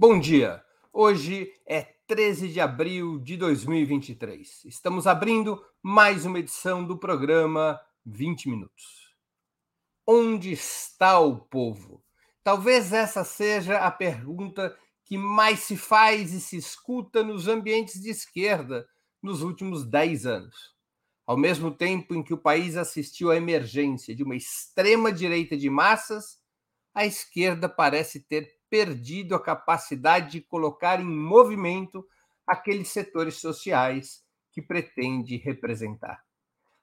Bom dia. Hoje é 13 de abril de 2023. Estamos abrindo mais uma edição do programa 20 Minutos. Onde está o povo? Talvez essa seja a pergunta que mais se faz e se escuta nos ambientes de esquerda nos últimos 10 anos. Ao mesmo tempo em que o país assistiu à emergência de uma extrema-direita de massas, a esquerda parece ter perdido a capacidade de colocar em movimento aqueles setores sociais que pretende representar.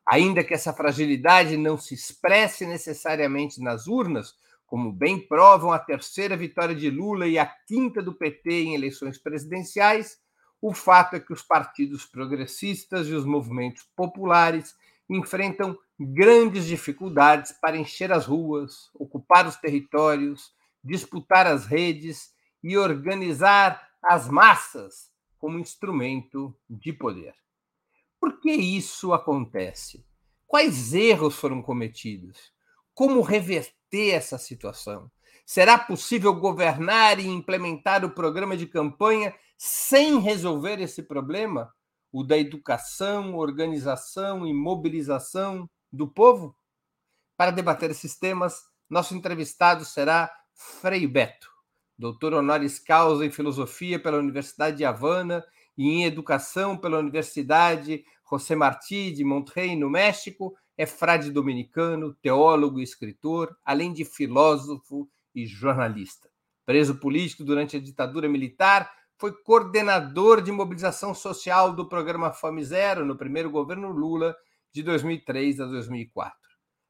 Ainda que essa fragilidade não se expresse necessariamente nas urnas, como bem provam a terceira vitória de Lula e a quinta do PT em eleições presidenciais, o fato é que os partidos progressistas e os movimentos populares enfrentam grandes dificuldades para encher as ruas, ocupar os territórios, disputar as redes e organizar as massas como instrumento de poder. Por que isso acontece? Quais erros foram cometidos? Como reverter essa situação? Será possível governar e implementar o programa de campanha sem resolver esse problema? O da educação, organização e mobilização do povo? Para debater esses temas, nosso entrevistado será Frei Beto, doutor honoris causa em filosofia pela Universidade de Havana e em educação pela Universidade José Martí de Monterrey, no México, é frade dominicano, teólogo e escritor, além de filósofo e jornalista. Preso político durante a ditadura militar, foi coordenador de mobilização social do programa Fome Zero no primeiro governo Lula, de 2003 a 2004.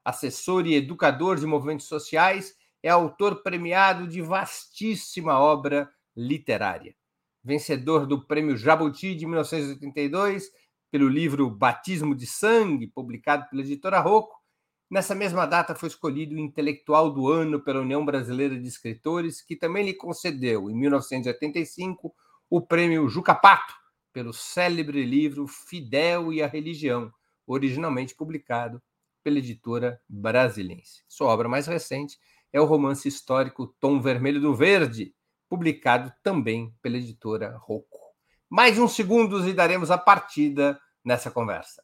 Assessor e educador de movimentos sociais é autor premiado de vastíssima obra literária. Vencedor do Prêmio Jabuti de 1982 pelo livro Batismo de Sangue, publicado pela editora Rocco. Nessa mesma data foi escolhido o intelectual do ano pela União Brasileira de Escritores, que também lhe concedeu, em 1985, o prêmio Juca Pato, pelo célebre livro Fidel e a Religião, originalmente publicado pela editora Brasilense. Sua obra mais recente é o romance histórico Tom Vermelho do Verde, publicado também pela editora Rocco. Mais uns segundos e daremos a partida nessa conversa.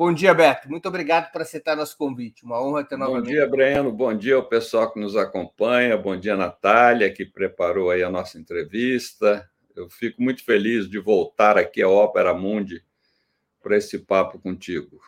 Bom dia, Beto. Muito obrigado por aceitar nosso convite. Uma honra ter novamente. Bom dia, Breno. Bom dia ao pessoal que nos acompanha. Bom dia, Natália, que preparou aí a nossa entrevista. Eu fico muito feliz de voltar aqui à Ópera Mundi para esse papo contigo.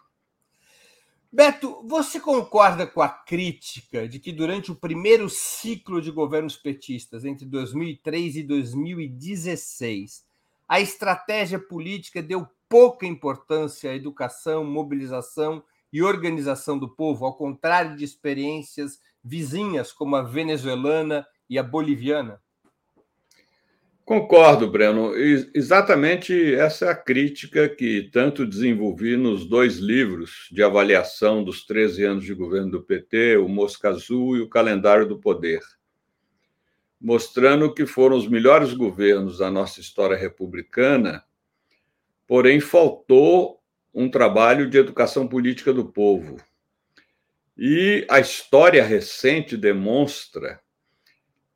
Beto, você concorda com a crítica de que durante o primeiro ciclo de governos petistas, entre 2003 e 2016, a estratégia política deu pouca importância à educação, mobilização e organização do povo, ao contrário de experiências vizinhas como a venezuelana e a boliviana? Concordo, Breno. Exatamente essa é a crítica que tanto desenvolvi nos dois livros de avaliação dos 13 anos de governo do PT, o Mosca Azul e o Calendário do Poder, mostrando que foram os melhores governos da nossa história republicana porém faltou um trabalho de educação política do povo. E a história recente demonstra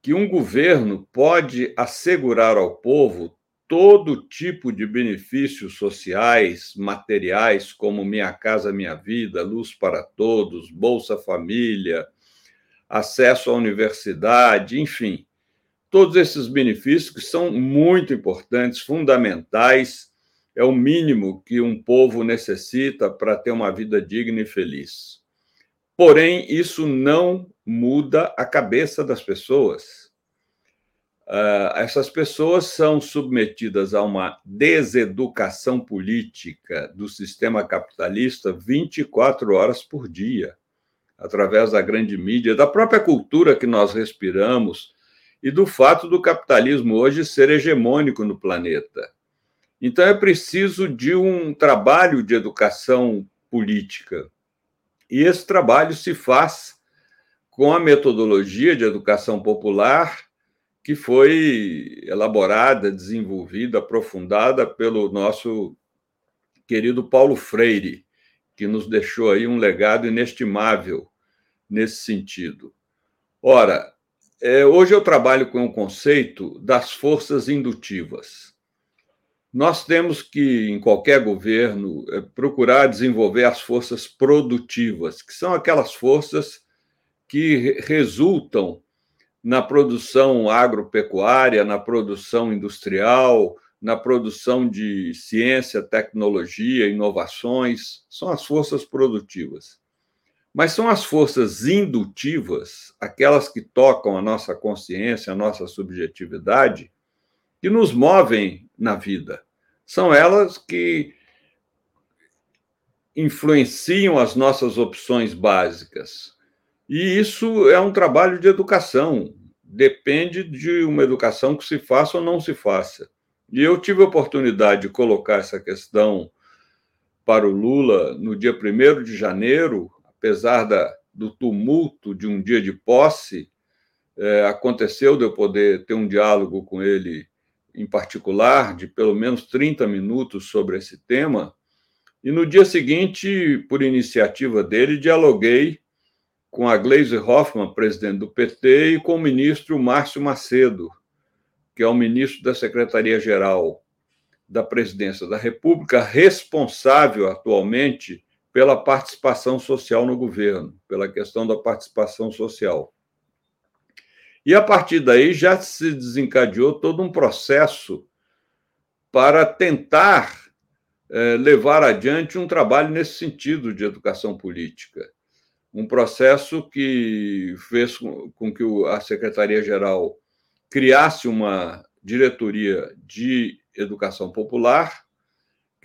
que um governo pode assegurar ao povo todo tipo de benefícios sociais, materiais, como Minha Casa Minha Vida, Luz para Todos, Bolsa Família, acesso à universidade, enfim, todos esses benefícios que são muito importantes, fundamentais é o mínimo que um povo necessita para ter uma vida digna e feliz. Porém, isso não muda a cabeça das pessoas. Uh, essas pessoas são submetidas a uma deseducação política do sistema capitalista 24 horas por dia, através da grande mídia, da própria cultura que nós respiramos e do fato do capitalismo hoje ser hegemônico no planeta. Então, é preciso de um trabalho de educação política. E esse trabalho se faz com a metodologia de educação popular, que foi elaborada, desenvolvida, aprofundada pelo nosso querido Paulo Freire, que nos deixou aí um legado inestimável nesse sentido. Ora, é, hoje eu trabalho com o conceito das forças indutivas. Nós temos que, em qualquer governo, é, procurar desenvolver as forças produtivas, que são aquelas forças que resultam na produção agropecuária, na produção industrial, na produção de ciência, tecnologia, inovações, são as forças produtivas. Mas são as forças indutivas, aquelas que tocam a nossa consciência, a nossa subjetividade, que nos movem na vida. São elas que influenciam as nossas opções básicas. E isso é um trabalho de educação, depende de uma educação que se faça ou não se faça. E eu tive a oportunidade de colocar essa questão para o Lula no dia 1 de janeiro, apesar da, do tumulto de um dia de posse, é, aconteceu de eu poder ter um diálogo com ele em particular, de pelo menos 30 minutos sobre esse tema. E no dia seguinte, por iniciativa dele, dialoguei com a Gleisi Hoffmann, presidente do PT, e com o ministro Márcio Macedo, que é o ministro da Secretaria-Geral da Presidência da República, responsável atualmente pela participação social no governo, pela questão da participação social. E a partir daí já se desencadeou todo um processo para tentar eh, levar adiante um trabalho nesse sentido de educação política um processo que fez com que a Secretaria-Geral criasse uma diretoria de educação popular,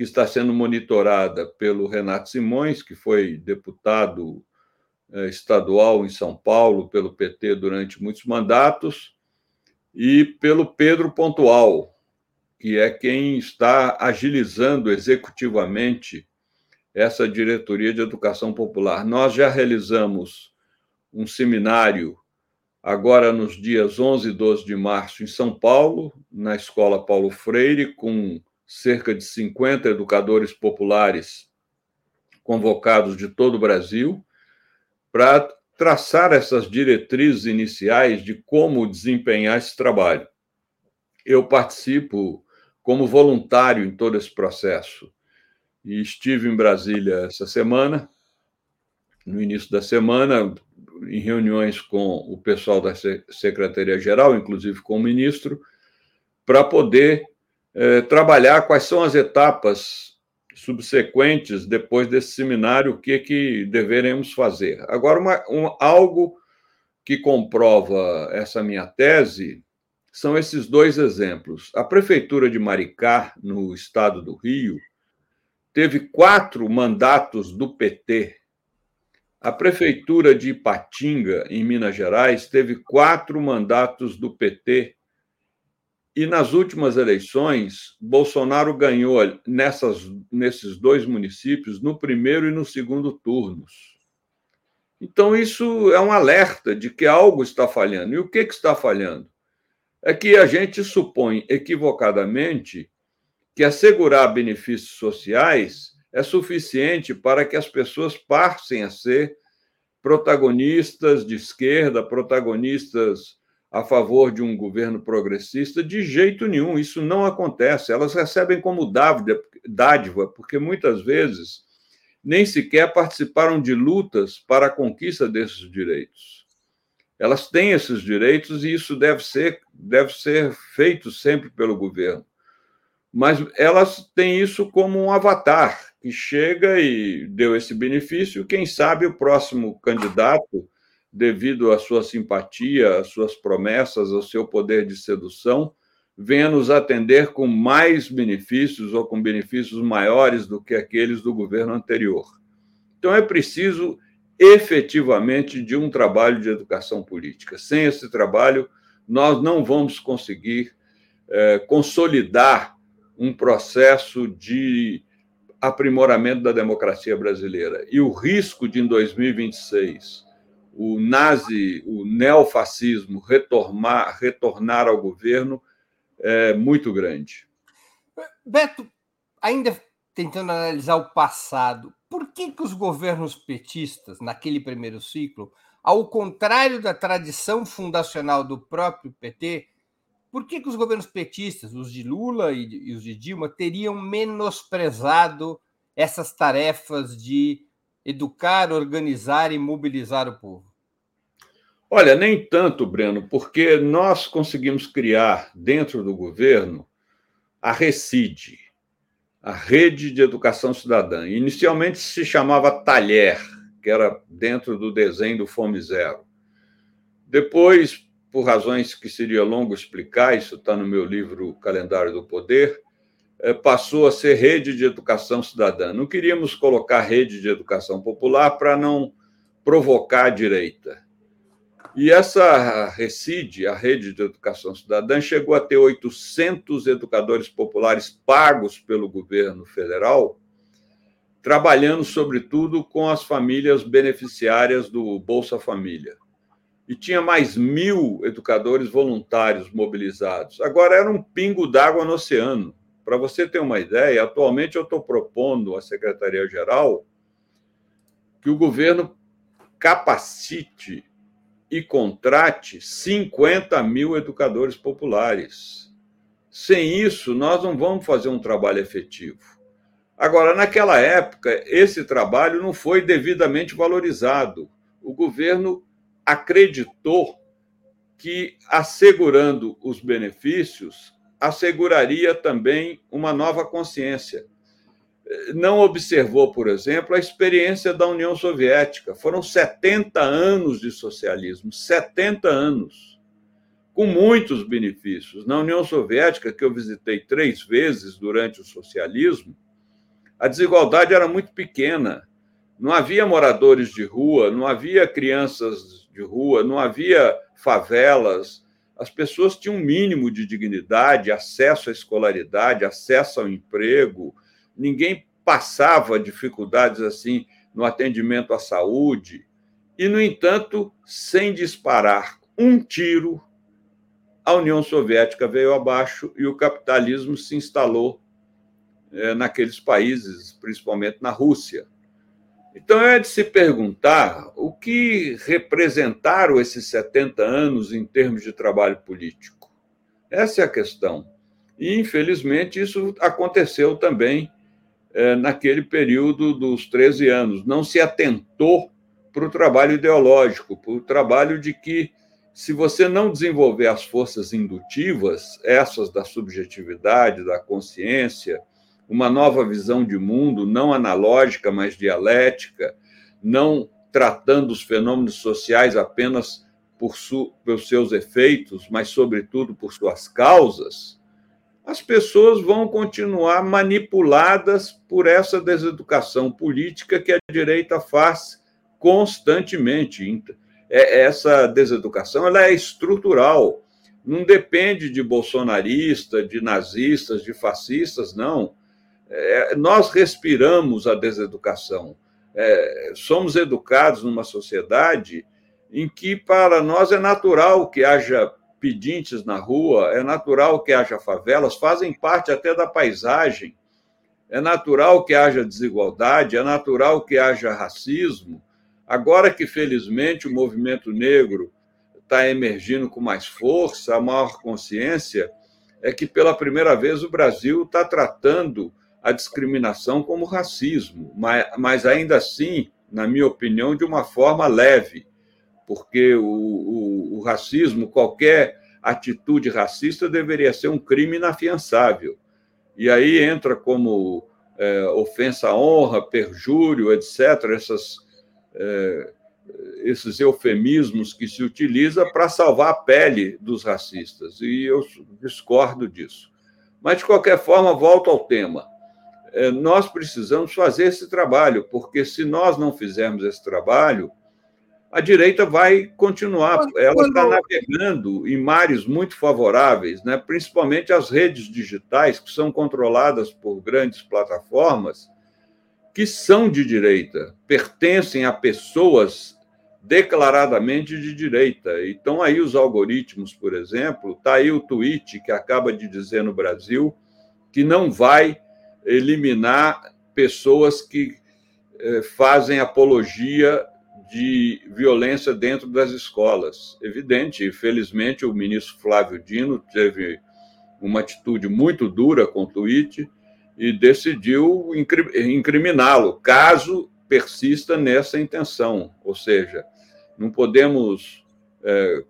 que está sendo monitorada pelo Renato Simões, que foi deputado eh, estadual em São Paulo pelo PT durante muitos mandatos, e pelo Pedro Pontual, que é quem está agilizando executivamente essa diretoria de educação popular. Nós já realizamos um seminário agora nos dias 11 e 12 de março em São Paulo, na Escola Paulo Freire, com cerca de 50 educadores populares convocados de todo o Brasil, para traçar essas diretrizes iniciais de como desempenhar esse trabalho. Eu participo como voluntário em todo esse processo e estive em Brasília essa semana, no início da semana, em reuniões com o pessoal da Secretaria-Geral, inclusive com o ministro, para poder eh, trabalhar quais são as etapas subsequentes depois desse seminário, o que, que deveremos fazer. Agora, uma, um, algo que comprova essa minha tese são esses dois exemplos. A Prefeitura de Maricá, no estado do Rio, teve quatro mandatos do PT. A prefeitura de Ipatinga, em Minas Gerais, teve quatro mandatos do PT. E nas últimas eleições, Bolsonaro ganhou nessas, nesses dois municípios, no primeiro e no segundo turnos. Então, isso é um alerta de que algo está falhando. E o que, que está falhando? É que a gente supõe equivocadamente que assegurar benefícios sociais é suficiente para que as pessoas passem a ser protagonistas de esquerda, protagonistas a favor de um governo progressista, de jeito nenhum. Isso não acontece. Elas recebem como dádiva, porque muitas vezes nem sequer participaram de lutas para a conquista desses direitos. Elas têm esses direitos e isso deve ser, deve ser feito sempre pelo governo mas elas têm isso como um avatar que chega e deu esse benefício. Quem sabe o próximo candidato, devido à sua simpatia, às suas promessas, ao seu poder de sedução, venha nos atender com mais benefícios ou com benefícios maiores do que aqueles do governo anterior. Então é preciso efetivamente de um trabalho de educação política. Sem esse trabalho, nós não vamos conseguir é, consolidar um processo de aprimoramento da democracia brasileira. E o risco de, em 2026, o nazi, o neofascismo retornar, retornar ao governo é muito grande. Beto, ainda tentando analisar o passado, por que, que os governos petistas, naquele primeiro ciclo, ao contrário da tradição fundacional do próprio PT, por que, que os governos petistas, os de Lula e, e os de Dilma, teriam menosprezado essas tarefas de educar, organizar e mobilizar o povo? Olha, nem tanto, Breno, porque nós conseguimos criar dentro do governo a RECID, a Rede de Educação Cidadã. Inicialmente se chamava Talher, que era dentro do desenho do Fome Zero. Depois, por razões que seria longo explicar, isso está no meu livro Calendário do Poder, passou a ser Rede de Educação Cidadã. Não queríamos colocar Rede de Educação Popular para não provocar a direita. E essa RECID, a Rede de Educação Cidadã, chegou a ter 800 educadores populares pagos pelo governo federal, trabalhando, sobretudo, com as famílias beneficiárias do Bolsa Família. E tinha mais mil educadores voluntários mobilizados. Agora era um pingo d'água no oceano. Para você ter uma ideia, atualmente eu estou propondo à Secretaria-Geral que o governo capacite e contrate 50 mil educadores populares. Sem isso, nós não vamos fazer um trabalho efetivo. Agora, naquela época, esse trabalho não foi devidamente valorizado. O governo acreditou que, assegurando os benefícios, asseguraria também uma nova consciência não observou, por exemplo, a experiência da União Soviética. Foram 70 anos de socialismo, 70 anos, com muitos benefícios. Na União Soviética, que eu visitei três vezes durante o socialismo, a desigualdade era muito pequena. Não havia moradores de rua, não havia crianças de rua, não havia favelas. As pessoas tinham um mínimo de dignidade, acesso à escolaridade, acesso ao emprego, ninguém passava dificuldades assim no atendimento à saúde, e, no entanto, sem disparar um tiro, a União Soviética veio abaixo e o capitalismo se instalou é, naqueles países, principalmente na Rússia. Então é de se perguntar o que representaram esses 70 anos em termos de trabalho político. Essa é a questão. E, infelizmente, isso aconteceu também é, naquele período dos 13 anos. Não se atentou para o trabalho ideológico, para o trabalho de que, se você não desenvolver as forças indutivas, essas da subjetividade, da consciência, uma nova visão de mundo, não analógica, mas dialética, não tratando os fenômenos sociais apenas por, por seus efeitos, mas, sobretudo, por suas causas, as pessoas vão continuar manipuladas por essa deseducação política que a direita faz constantemente. É, essa deseducação ela é estrutural, não depende de bolsonarista, de nazistas, de fascistas, não. É, nós respiramos a deseducação. É, somos educados numa sociedade em que, para nós, é natural que haja pedintes na rua, é natural que haja favelas, fazem parte até da paisagem. É natural que haja desigualdade, é natural que haja racismo. Agora que, felizmente, o movimento negro está emergindo com mais força, a maior consciência, é que pela primeira vez o Brasil está tratando a discriminação como racismo, mas, mas ainda assim, na minha opinião, de uma forma leve porque o, o, o racismo, qualquer atitude racista deveria ser um crime inafiançável. E aí entra como é, ofensa à honra, perjúrio, etc., essas, é, esses eufemismos que se utiliza para salvar a pele dos racistas. E eu discordo disso. Mas, de qualquer forma, volto ao tema. É, nós precisamos fazer esse trabalho, porque se nós não fizermos esse trabalho, a direita vai continuar. Ela está navegando em mares muito favoráveis, né? principalmente as redes digitais, que são controladas por grandes plataformas, que são de direita, pertencem a pessoas declaradamente de direita. Então, aí os algoritmos, por exemplo, está aí o tweet que acaba de dizer no Brasil que não vai eliminar pessoas que eh, fazem apologia de violência dentro das escolas. Evidente, infelizmente, o ministro Flávio Dino teve uma atitude muito dura com o tweet e decidiu incriminá-lo, caso persista nessa intenção. Ou seja, não podemos é,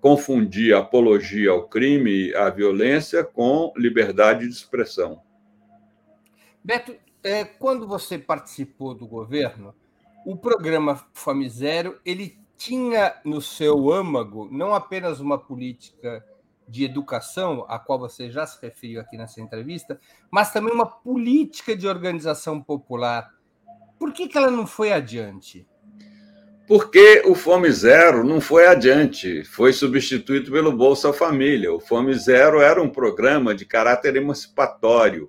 confundir apologia ao crime, à violência, com liberdade de expressão. Beto, é, quando você participou do governo, o programa Fome Zero ele tinha no seu âmago não apenas uma política de educação, a qual você já se referiu aqui nessa entrevista, mas também uma política de organização popular. Por que, que ela não foi adiante? Porque o Fome Zero não foi adiante, foi substituído pelo Bolsa Família. O Fome Zero era um programa de caráter emancipatório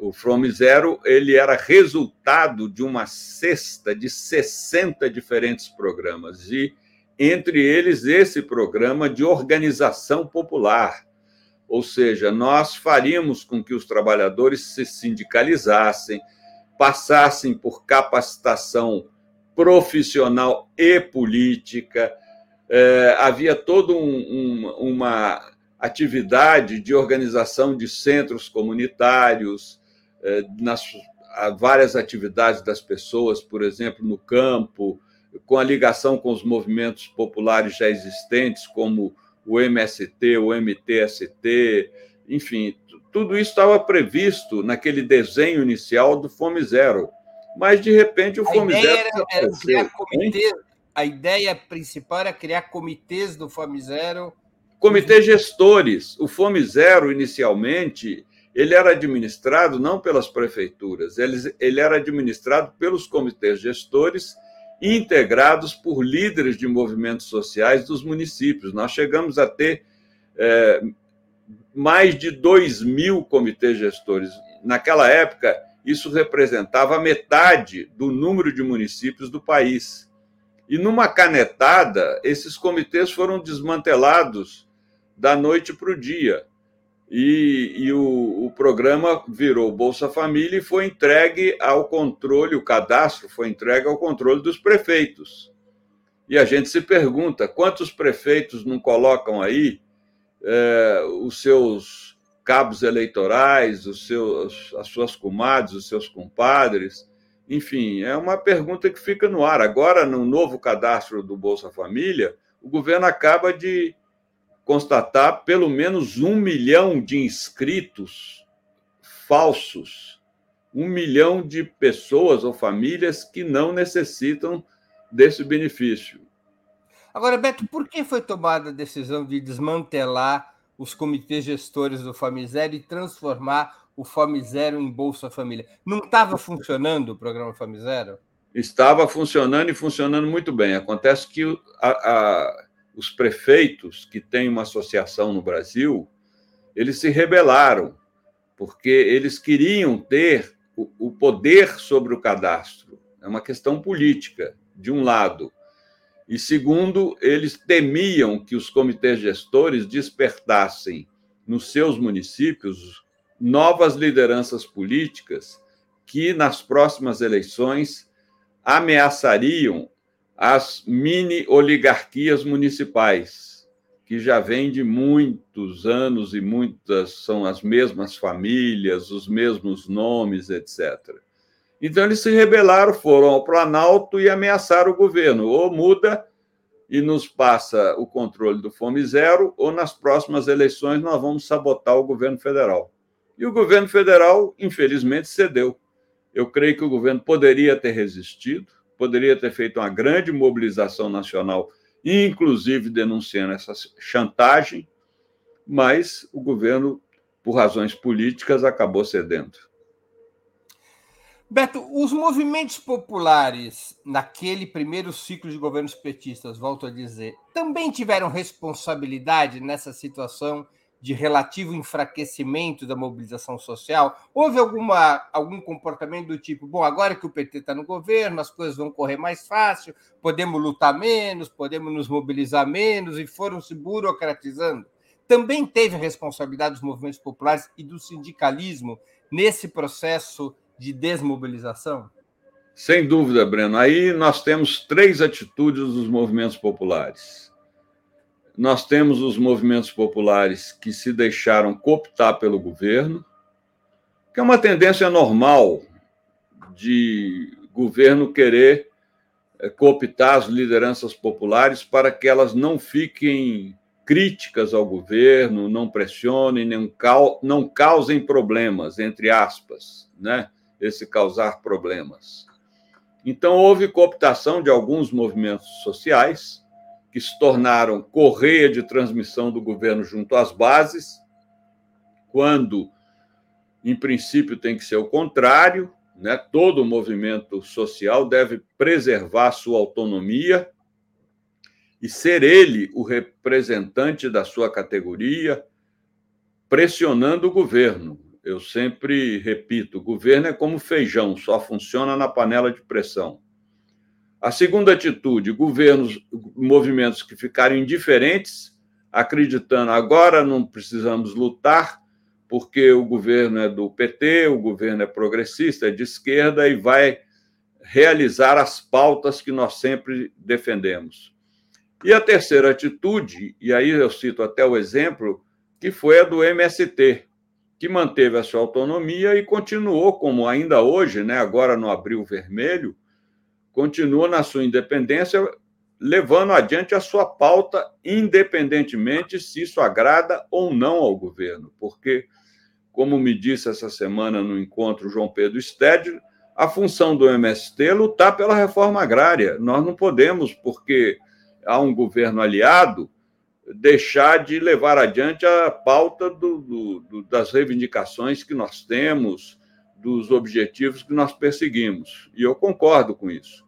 o From Zero ele era resultado de uma cesta de 60 diferentes programas, e entre eles esse programa de organização popular. Ou seja, nós faríamos com que os trabalhadores se sindicalizassem, passassem por capacitação profissional e política. É, havia toda um, um, uma atividade de organização de centros comunitários, nas várias atividades das pessoas, por exemplo, no campo, com a ligação com os movimentos populares já existentes, como o MST, o MTST, enfim, tudo isso estava previsto naquele desenho inicial do Fome Zero. Mas, de repente, o a Fome Zero. Era, era criar comitê, a ideia principal era criar comitês do Fome Zero. Comitês gestores. O Fome Zero, inicialmente, ele era administrado não pelas prefeituras, ele, ele era administrado pelos comitês gestores integrados por líderes de movimentos sociais dos municípios. Nós chegamos a ter é, mais de 2 mil comitês gestores. Naquela época, isso representava metade do número de municípios do país. E numa canetada, esses comitês foram desmantelados da noite para o dia e, e o, o, programa virou Bolsa Família e foi entregue ao controle, o cadastro foi entregue ao controle dos prefeitos. E a gente se pergunta quantos prefeitos não colocam aí é, os seus cabos eleitorais, os seus, as suas comadres, os seus compadres. Enfim, é uma pergunta que fica no ar. Agora, no novo cadastro do Bolsa Família, o governo acaba de constatar pelo menos um milhão de inscritos falsos, um milhão de pessoas ou famílias que não necessitam desse benefício. Agora, Beto, por que foi tomada a decisão de desmantelar os comitês gestores do Zero e transformar o Zero em Bolsa Família? Não estava funcionando o programa Zero? Estava funcionando e funcionando muito bem. Acontece que a, a os prefeitos que têm uma associação no Brasil, eles se rebelaram, porque eles queriam ter o, poder sobre o cadastro. É uma questão política, de um lado. E segundo, eles temiam que os comitês gestores despertassem nos seus municípios novas lideranças políticas que, nas próximas eleições, ameaçariam as mini oligarquias municipais, que já vêm de muitos anos e muitas são as mesmas famílias, os mesmos nomes, etc. Então eles se rebelaram, foram ao Planalto e ameaçaram o governo. Ou muda e nos passa o controle do Fome Zero, ou nas próximas eleições nós vamos sabotar o governo federal. E o governo federal, infelizmente, cedeu. Eu creio que o governo poderia ter resistido, poderia ter feito uma grande mobilização nacional, inclusive denunciando essa chantagem, mas o governo, por razões políticas, acabou cedendo. Beto, os movimentos populares naquele primeiro ciclo de governos petistas, volto a dizer, também tiveram responsabilidade nessa situação de relativo enfraquecimento da mobilização social? Houve alguma, algum comportamento do tipo, bom, agora que o PT está no governo, as coisas vão correr mais fácil, podemos lutar menos, podemos nos mobilizar menos, e foram se burocratizando? Também teve responsabilidade dos movimentos populares e do sindicalismo nesse processo de desmobilização? Sem dúvida, Breno. Aí nós temos três atitudes dos movimentos populares nós temos os movimentos populares que se deixaram cooptar pelo governo, que é uma tendência normal de governo querer eh, cooptar as lideranças populares para que elas não fiquem críticas ao governo, não pressionem, não causem problemas, entre aspas, né? Esse causar problemas. Então, houve cooptação de alguns movimentos sociais, que se tornaram correia de transmissão do governo junto às bases, quando, em princípio, tem que ser o contrário, né? todo movimento social deve preservar sua autonomia e ser ele o representante da sua categoria, pressionando o governo. Eu sempre repito: o governo é como feijão, só funciona na panela de pressão. A segunda atitude, governos, movimentos que ficaram indiferentes, acreditando agora não precisamos lutar, porque o governo é do PT, o governo é progressista, é de esquerda e vai realizar as pautas que nós sempre defendemos. E a terceira atitude, e aí eu cito até o exemplo, que foi a do MST, que manteve a sua autonomia e continuou, como ainda hoje, né, agora no Abril Vermelho, continua na sua independência, levando adiante a sua pauta, independentemente se isso agrada ou não ao governo. Porque, como me disse essa semana no encontro João Pedro Sted, a função do MST é lutar pela reforma agrária. Nós não podemos, porque há um governo aliado, deixar de levar adiante a pauta do, do, do, das reivindicações que nós temos, dos objetivos que nós perseguimos. E eu concordo com isso.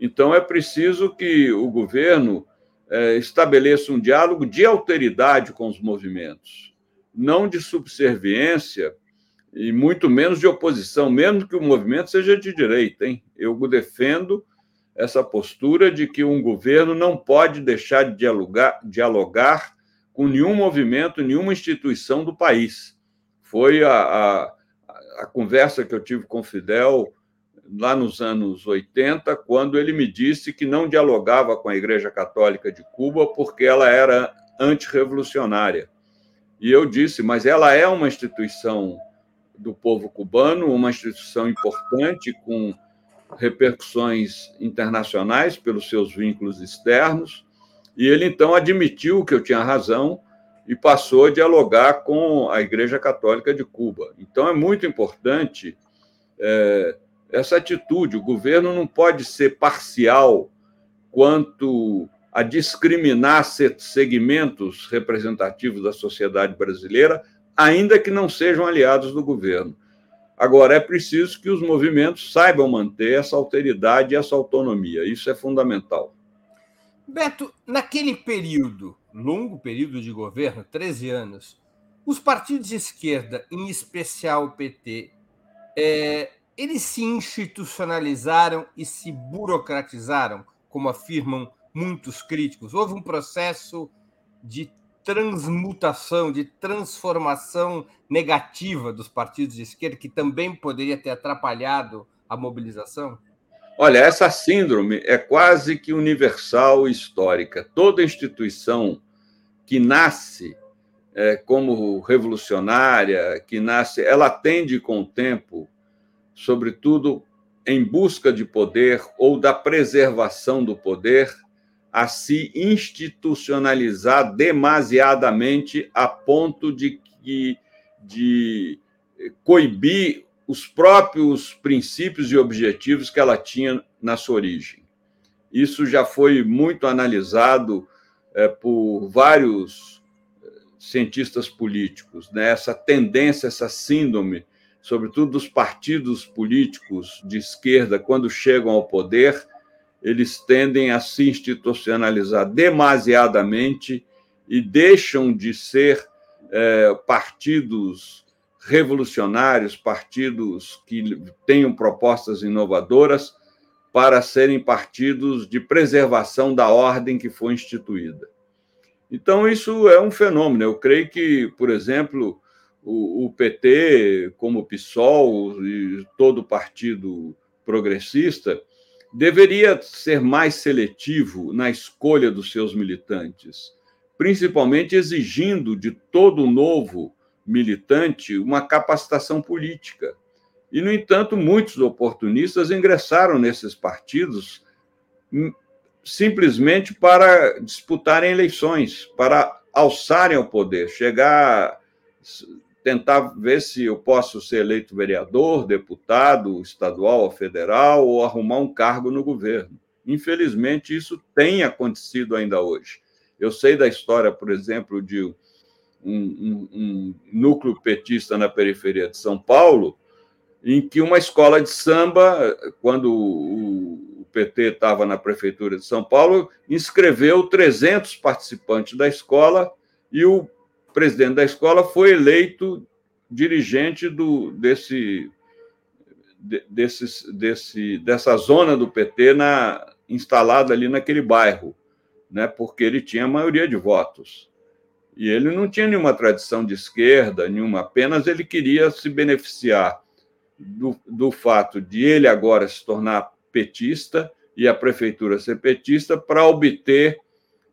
Então, é preciso que o governo é, estabeleça um diálogo de alteridade com os movimentos, não de subserviência e muito menos de oposição, mesmo que o movimento seja de direita. Hein? Eu defendo essa postura de que um governo não pode deixar de dialogar, dialogar com nenhum movimento, nenhuma instituição do país. Foi a, a, a conversa que eu tive com o Fidel lá nos anos 80, quando ele me disse que não dialogava com a Igreja Católica de Cuba porque ela era antirrevolucionária. E eu disse, mas ela é uma instituição do povo cubano, uma instituição importante com repercussões internacionais pelos seus vínculos externos. E ele então admitiu que eu tinha razão e passou a dialogar com a Igreja Católica de Cuba. Então é muito importante é, essa atitude. O governo não pode ser parcial quanto a discriminar segmentos representativos da sociedade brasileira, ainda que não sejam aliados do governo. Agora, é preciso que os movimentos saibam manter essa alteridade e essa autonomia. Isso é fundamental. Beto, naquele período, longo período de governo, 13 anos, os partidos de esquerda, em especial o PT, é, eles se institucionalizaram e se burocratizaram, como afirmam muitos críticos. Houve um processo de transmutação, de transformação negativa dos partidos de esquerda, que também poderia ter atrapalhado a mobilização? Olha, essa síndrome é quase que universal e histórica. Toda instituição que nasce é, como revolucionária, que nasce, ela tende com o tempo sobretudo em busca de poder ou da preservação do poder, a se institucionalizar demasiadamente a ponto de, de, de coibir os próprios princípios e objetivos que ela tinha na sua origem. Isso já foi muito analisado é, por vários eh, cientistas políticos, né? essa tendência, essa síndrome sobretudo dos partidos políticos de esquerda, quando chegam ao poder, eles tendem a se institucionalizar demasiadamente e deixam de ser é, partidos revolucionários, partidos que tenham propostas inovadoras, para serem partidos de preservação da ordem que foi instituída. Então, isso é um fenômeno. Eu creio que, por exemplo, o, o PT, como o PSOL e todo o partido progressista, deveria ser mais seletivo na escolha dos seus militantes, principalmente exigindo de todo novo militante uma capacitação política. E, no entanto, muitos oportunistas ingressaram nesses partidos hum, simplesmente para disputarem eleições, para alçarem ao poder, chegar, tentar ver se eu posso ser eleito vereador, deputado estadual ou federal, ou arrumar um cargo no governo. Infelizmente, isso tem acontecido ainda hoje. Eu sei da história, por exemplo, de um, um, um núcleo petista na periferia de São Paulo, em que uma escola de samba, quando o PT estava na prefeitura de São Paulo, inscreveu 300 participantes da escola e o presidente da escola foi eleito dirigente do, desse, desse, desse, dessa zona do PT na, instalada ali naquele bairro, né, porque ele tinha a maioria de votos. E ele não tinha nenhuma tradição de esquerda, nenhuma, apenas ele queria se beneficiar do, do fato de ele agora se tornar petista e a prefeitura ser petista para obter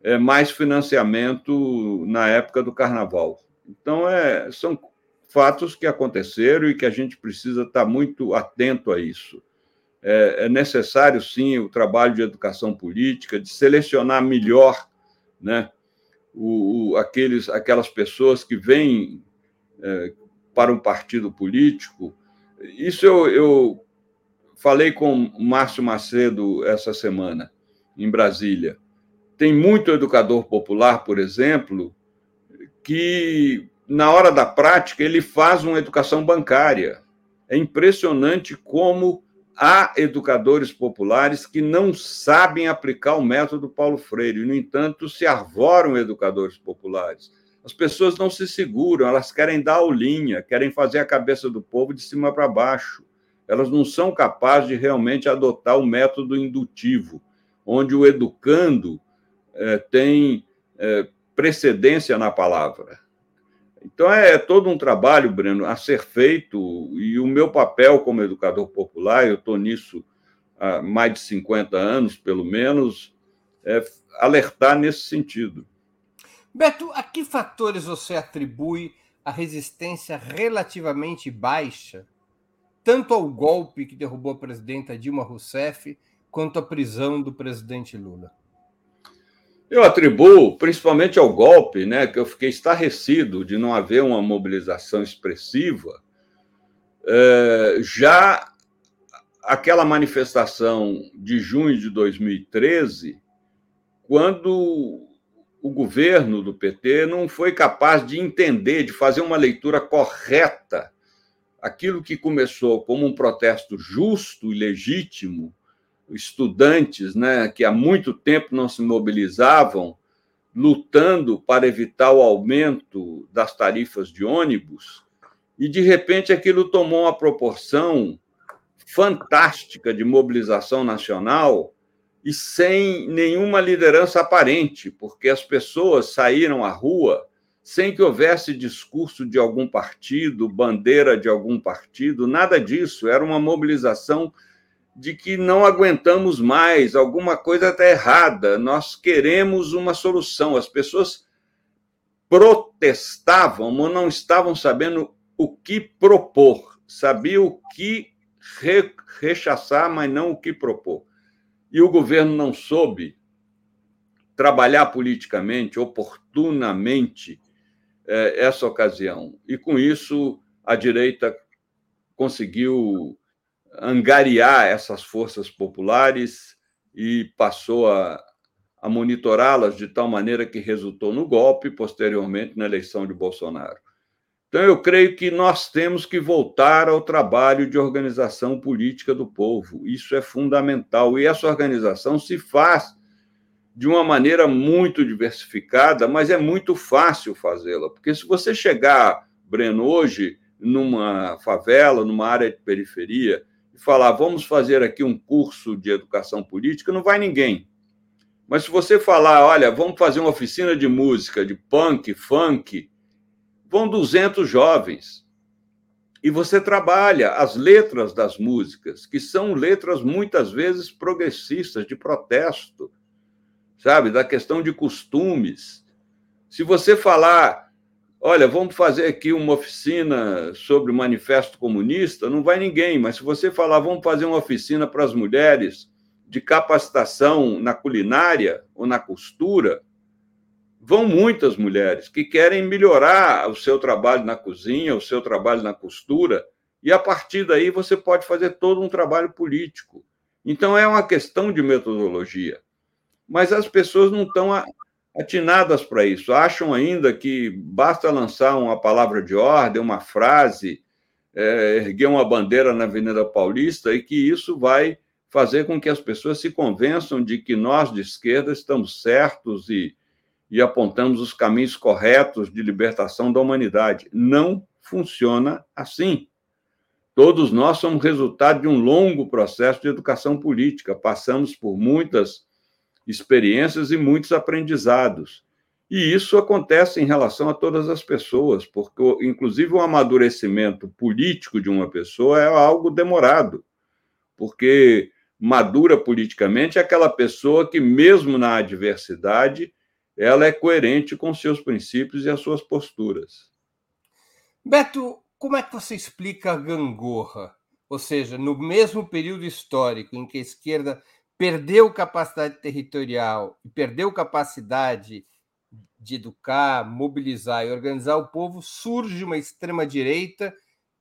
é, mais financiamento na época do carnaval. Então, é, são fatos que aconteceram e que a gente precisa estar muito atento a isso. É, é necessário, sim, o trabalho de educação política, de selecionar melhor né, o, o aqueles, aquelas pessoas que vêm é, para um partido político isso eu, eu falei com o Márcio Macedo essa semana, em Brasília. Tem muito educador popular, por exemplo, que, na hora da prática, ele faz uma educação bancária. É impressionante como há educadores populares que não sabem aplicar o método Paulo Freire, no entanto, se arvoram educadores populares. As pessoas não se seguram, elas querem dar aulinha, querem fazer a cabeça do povo de cima para baixo. Elas não são capazes de realmente adotar o método indutivo, onde o educando é, tem é, precedência na palavra. Então, é, é todo um trabalho, Breno, a ser feito, e o meu papel como educador popular, eu estou nisso há mais de 50 anos, pelo menos, é alertar nesse sentido. Beto, a que fatores você atribui a resistência relativamente baixa, tanto ao golpe que derrubou a presidenta Dilma Rousseff, quanto à prisão do presidente Lula? Eu atribuo principalmente ao golpe, né, que eu fiquei estarrecido de não haver uma mobilização expressiva. É, já aquela manifestação de junho de 2013, quando o governo do PT não foi capaz de entender, de fazer uma leitura correta. Aquilo que começou como um protesto justo e legítimo, estudantes né, que há muito tempo não se mobilizavam, lutando para evitar o aumento das tarifas de ônibus, e de repente aquilo tomou uma proporção fantástica de mobilização nacional e sem nenhuma liderança aparente, porque as pessoas saíram à rua sem que houvesse discurso de algum partido, bandeira de algum partido, nada disso. Era uma mobilização de que não aguentamos mais, alguma coisa está errada, nós queremos uma solução. As pessoas protestavam, mas não estavam sabendo o que propor, sabiam o que rechaçar, mas não o que propor e o governo não soube trabalhar politicamente, oportunamente, é, essa ocasião. E com isso, a direita conseguiu angariar essas forças populares e passou a, a monitorá-las de tal maneira que resultou no golpe, posteriormente na eleição de Bolsonaro. Então, eu creio que nós temos que voltar ao trabalho de organização política do povo. Isso é fundamental. E essa organização se faz de uma maneira muito diversificada, mas é muito fácil fazê-la, porque se você chegar, Breno, hoje numa favela, numa área de periferia, e falar, vamos fazer aqui um curso de educação política, não vai ninguém. Mas se você falar, olha, vamos fazer uma oficina de música, de punk, funk, vão 200 jovens. E você trabalha as letras das músicas, que são letras muitas vezes progressistas, de protesto, sabe? Da questão de costumes. Se você falar, olha, vamos fazer aqui uma oficina sobre o Manifesto Comunista, não vai ninguém, mas se você falar, vamos fazer uma oficina para as mulheres de capacitação na culinária ou na costura, vão muitas mulheres que querem melhorar o seu trabalho na cozinha, o seu trabalho na costura, e a partir daí você pode fazer todo um trabalho político. Então é uma questão de metodologia mas as pessoas não estão atinadas para isso. Acham ainda que basta lançar uma palavra de ordem, uma frase, é, erguer uma bandeira na Avenida Paulista e que isso vai fazer com que as pessoas se convençam de que nós de esquerda estamos certos e, e apontamos os caminhos corretos de libertação da humanidade. Não funciona assim. Todos nós somos resultado de um longo processo de educação política. Passamos por muitas experiências e muitos aprendizados. E isso acontece em relação a todas as pessoas, porque, inclusive, o amadurecimento político de uma pessoa é algo demorado, porque madura politicamente é aquela pessoa que, mesmo na adversidade, ela é coerente com seus princípios e as suas posturas. Beto, como é que você explica a gangorra? Ou seja, no mesmo período histórico em que a esquerda perdeu capacidade territorial e perdeu capacidade de educar, mobilizar e organizar o povo, surge uma extrema-direita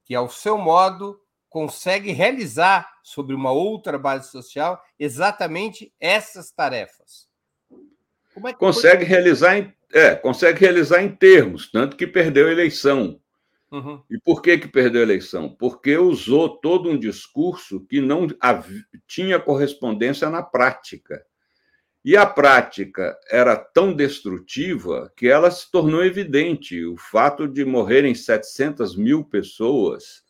que, ao seu modo, consegue realizar sobre uma outra base social exatamente essas tarefas. É consegue foi? realizar em, é, consegue realizar em termos, tanto que perdeu a eleição. Uhum. E por que, que perdeu a eleição? Porque usou todo um discurso que não tinha correspondência na prática. E a prática era tão destrutiva que ela se tornou evidente. O fato de morrerem 700 mil pessoas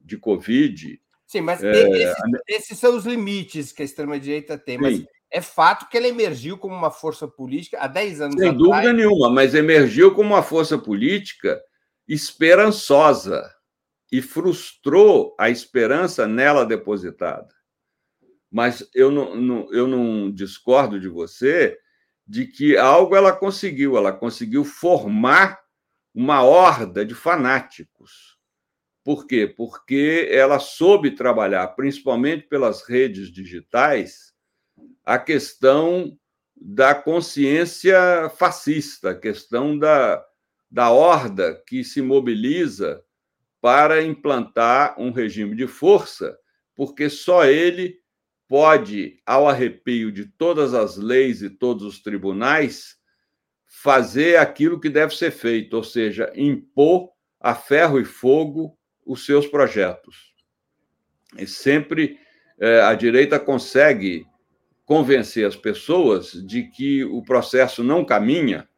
de Covid. Sim, mas é... esses, esses, são os limites que a extrema-direita tem. Mas Sim. é fato que ela emergiu como uma força política há 10 anos Sem atrás. Sem dúvida nenhuma, mas emergiu como uma força política esperançosa e frustrou a esperança nela depositada. Mas eu não, não, eu não discordo de você de que algo ela conseguiu, ela conseguiu formar uma horda de fanáticos. Por quê? Porque ela soube trabalhar, principalmente pelas redes digitais, a questão da consciência fascista, a questão da, da horda que se mobiliza para implantar um regime de força, porque só ele pode, ao arrepio de todas as leis e todos os tribunais, fazer aquilo que deve ser feito, ou seja, impor a ferro e fogo os seus projetos. E sempre é, a direita consegue convencer as pessoas de que o processo não caminha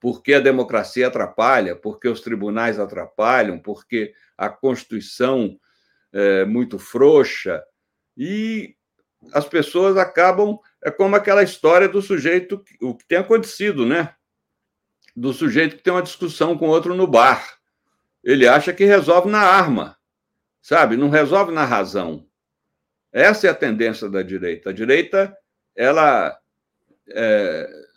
porque a democracia atrapalha, porque os tribunais atrapalham, porque a Constituição é muito frouxa. E as pessoas acabam. É como aquela história do sujeito, o que tem acontecido, né? Do sujeito que tem uma discussão com outro no bar. Ele acha que resolve na arma, sabe? Não resolve na razão. Essa é a tendência da direita. A direita, ela. É,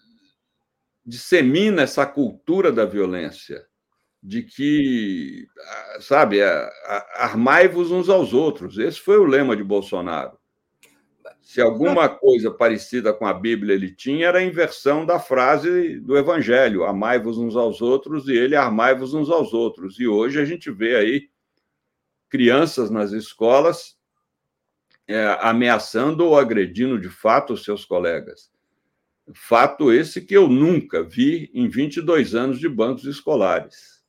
dissemina essa cultura da violência, de que, sabe, armai-vos uns aos outros. Esse foi o lema de Bolsonaro. Se alguma coisa parecida com a Bíblia ele tinha, era a inversão da frase do Evangelho: amai-vos uns aos outros, e ele armai-vos uns aos outros. E hoje a gente vê aí crianças nas escolas é, ameaçando ou agredindo de fato os seus colegas. Fato esse que eu nunca vi em 22 anos de bancos escolares.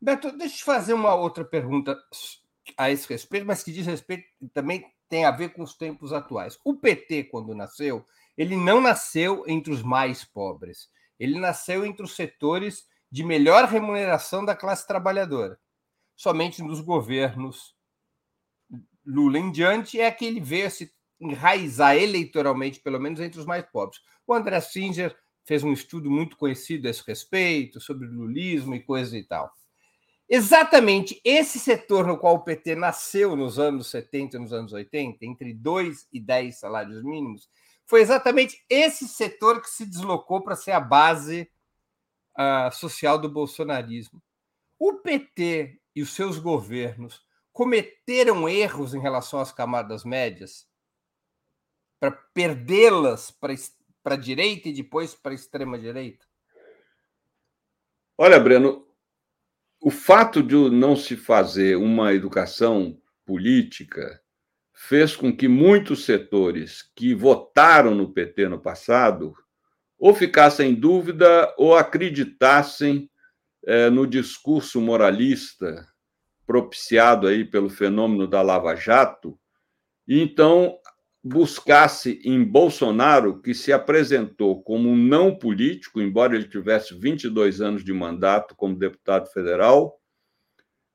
Beto, deixa eu fazer uma outra pergunta a esse respeito, mas que diz respeito também tem a ver com os tempos atuais. O PT, quando nasceu, ele não nasceu entre os mais pobres. Ele nasceu entre os setores de melhor remuneração da classe trabalhadora. Somente nos governos Lula em diante é que ele veio se enraizar eleitoralmente, pelo menos entre os mais pobres. O André Singer fez um estudo muito conhecido a esse respeito, sobre lulismo e coisa e tal. Exatamente esse setor no qual o PT nasceu nos anos 70 e nos anos 80, entre 2 e 10 salários mínimos, foi exatamente esse setor que se deslocou para ser a base uh, social do bolsonarismo. O PT e os seus governos cometeram erros em relação às camadas médias para perdê-las para a direita e depois para a extrema direita? Olha, Breno, o fato de não se fazer uma educação política fez com que muitos setores que votaram no PT no passado ou ficassem em dúvida ou acreditassem é, no discurso moralista propiciado aí pelo fenômeno da Lava Jato, e então buscasse em Bolsonaro, que se apresentou como um não político, embora ele tivesse 22 anos de mandato como deputado federal,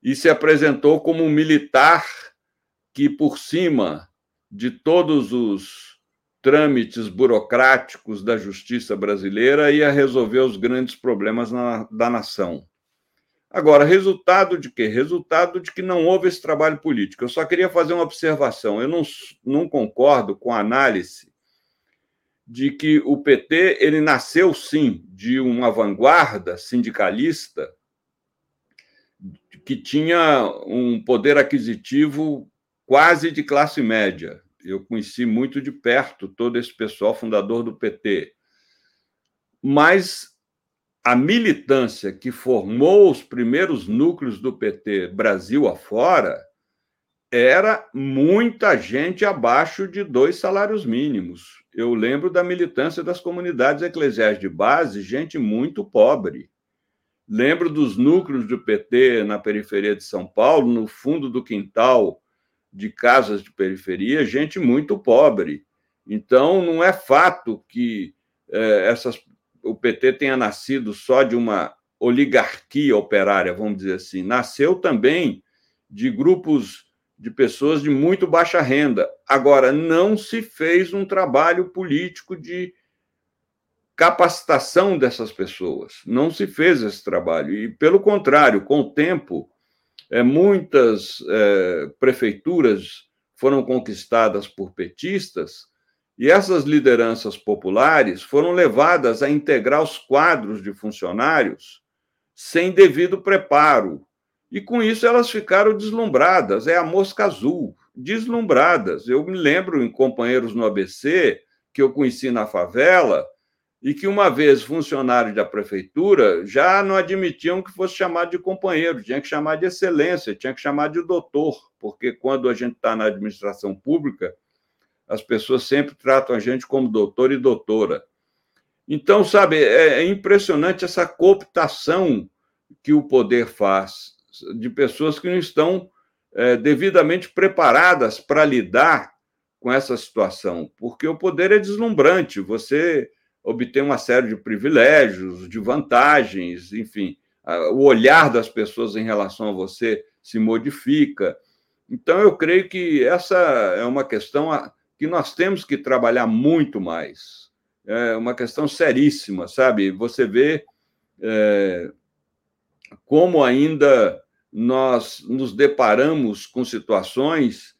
e se apresentou como um militar que, por cima de todos os trâmites burocráticos da justiça brasileira, ia resolver os grandes problemas na, da nação. Agora, resultado de quê? Resultado de que não houve esse trabalho político. Eu só queria fazer uma observação. Eu não, não concordo com a análise de que o PT ele nasceu sim de uma vanguarda sindicalista que tinha um poder aquisitivo quase de classe média. Eu conheci muito de perto todo esse pessoal fundador do PT. Mas a militância que formou os primeiros núcleos do PT Brasil afora era muita gente abaixo de dois salários mínimos. Eu lembro da militância das comunidades eclesiais de base, gente muito pobre. Lembro dos núcleos do PT na periferia de São Paulo, no fundo do quintal, de casas de periferia, gente muito pobre. Então, não é fato que eh, essas, o PT tenha nascido só de uma oligarquia operária, vamos dizer assim. Nasceu também de grupos de pessoas de muito baixa renda. Agora, não se fez um trabalho político de capacitação dessas pessoas. Não se fez esse trabalho. E, pelo contrário, com o tempo, é, muitas é, prefeituras foram conquistadas por petistas e essas lideranças populares foram levadas a integrar os quadros de funcionários sem devido preparo. E com isso elas ficaram deslumbradas, é a mosca azul, deslumbradas. Eu me lembro em companheiros no ABC que eu conheci na favela, e que, uma vez funcionário da prefeitura, já não admitiam que fosse chamado de companheiro, tinha que chamar de excelência, tinha que chamar de doutor, porque quando a gente está na administração pública, as pessoas sempre tratam a gente como doutor e doutora. Então, sabe, é, é impressionante essa cooptação que o poder faz de pessoas que não estão é, devidamente preparadas para lidar com essa situação, porque o poder é deslumbrante. Você obter uma série de privilégios, de vantagens, enfim, o olhar das pessoas em relação a você se modifica. Então, eu creio que essa é uma questão que nós temos que trabalhar muito mais. É uma questão seríssima, sabe? Você vê é, como ainda nós nos deparamos com situações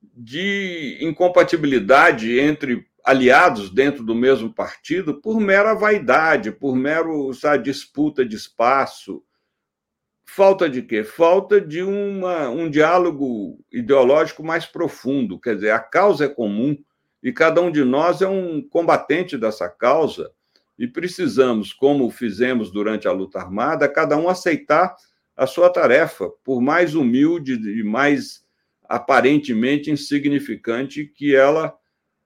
de incompatibilidade entre aliados dentro do mesmo partido por mera vaidade, por mero sabe, disputa de espaço. Falta de quê? Falta de uma, um diálogo ideológico mais profundo. Quer dizer, a causa é comum e cada um de nós é um combatente dessa causa e precisamos, como fizemos durante a luta armada, cada um aceitar a sua tarefa, por mais humilde e mais aparentemente insignificante que ela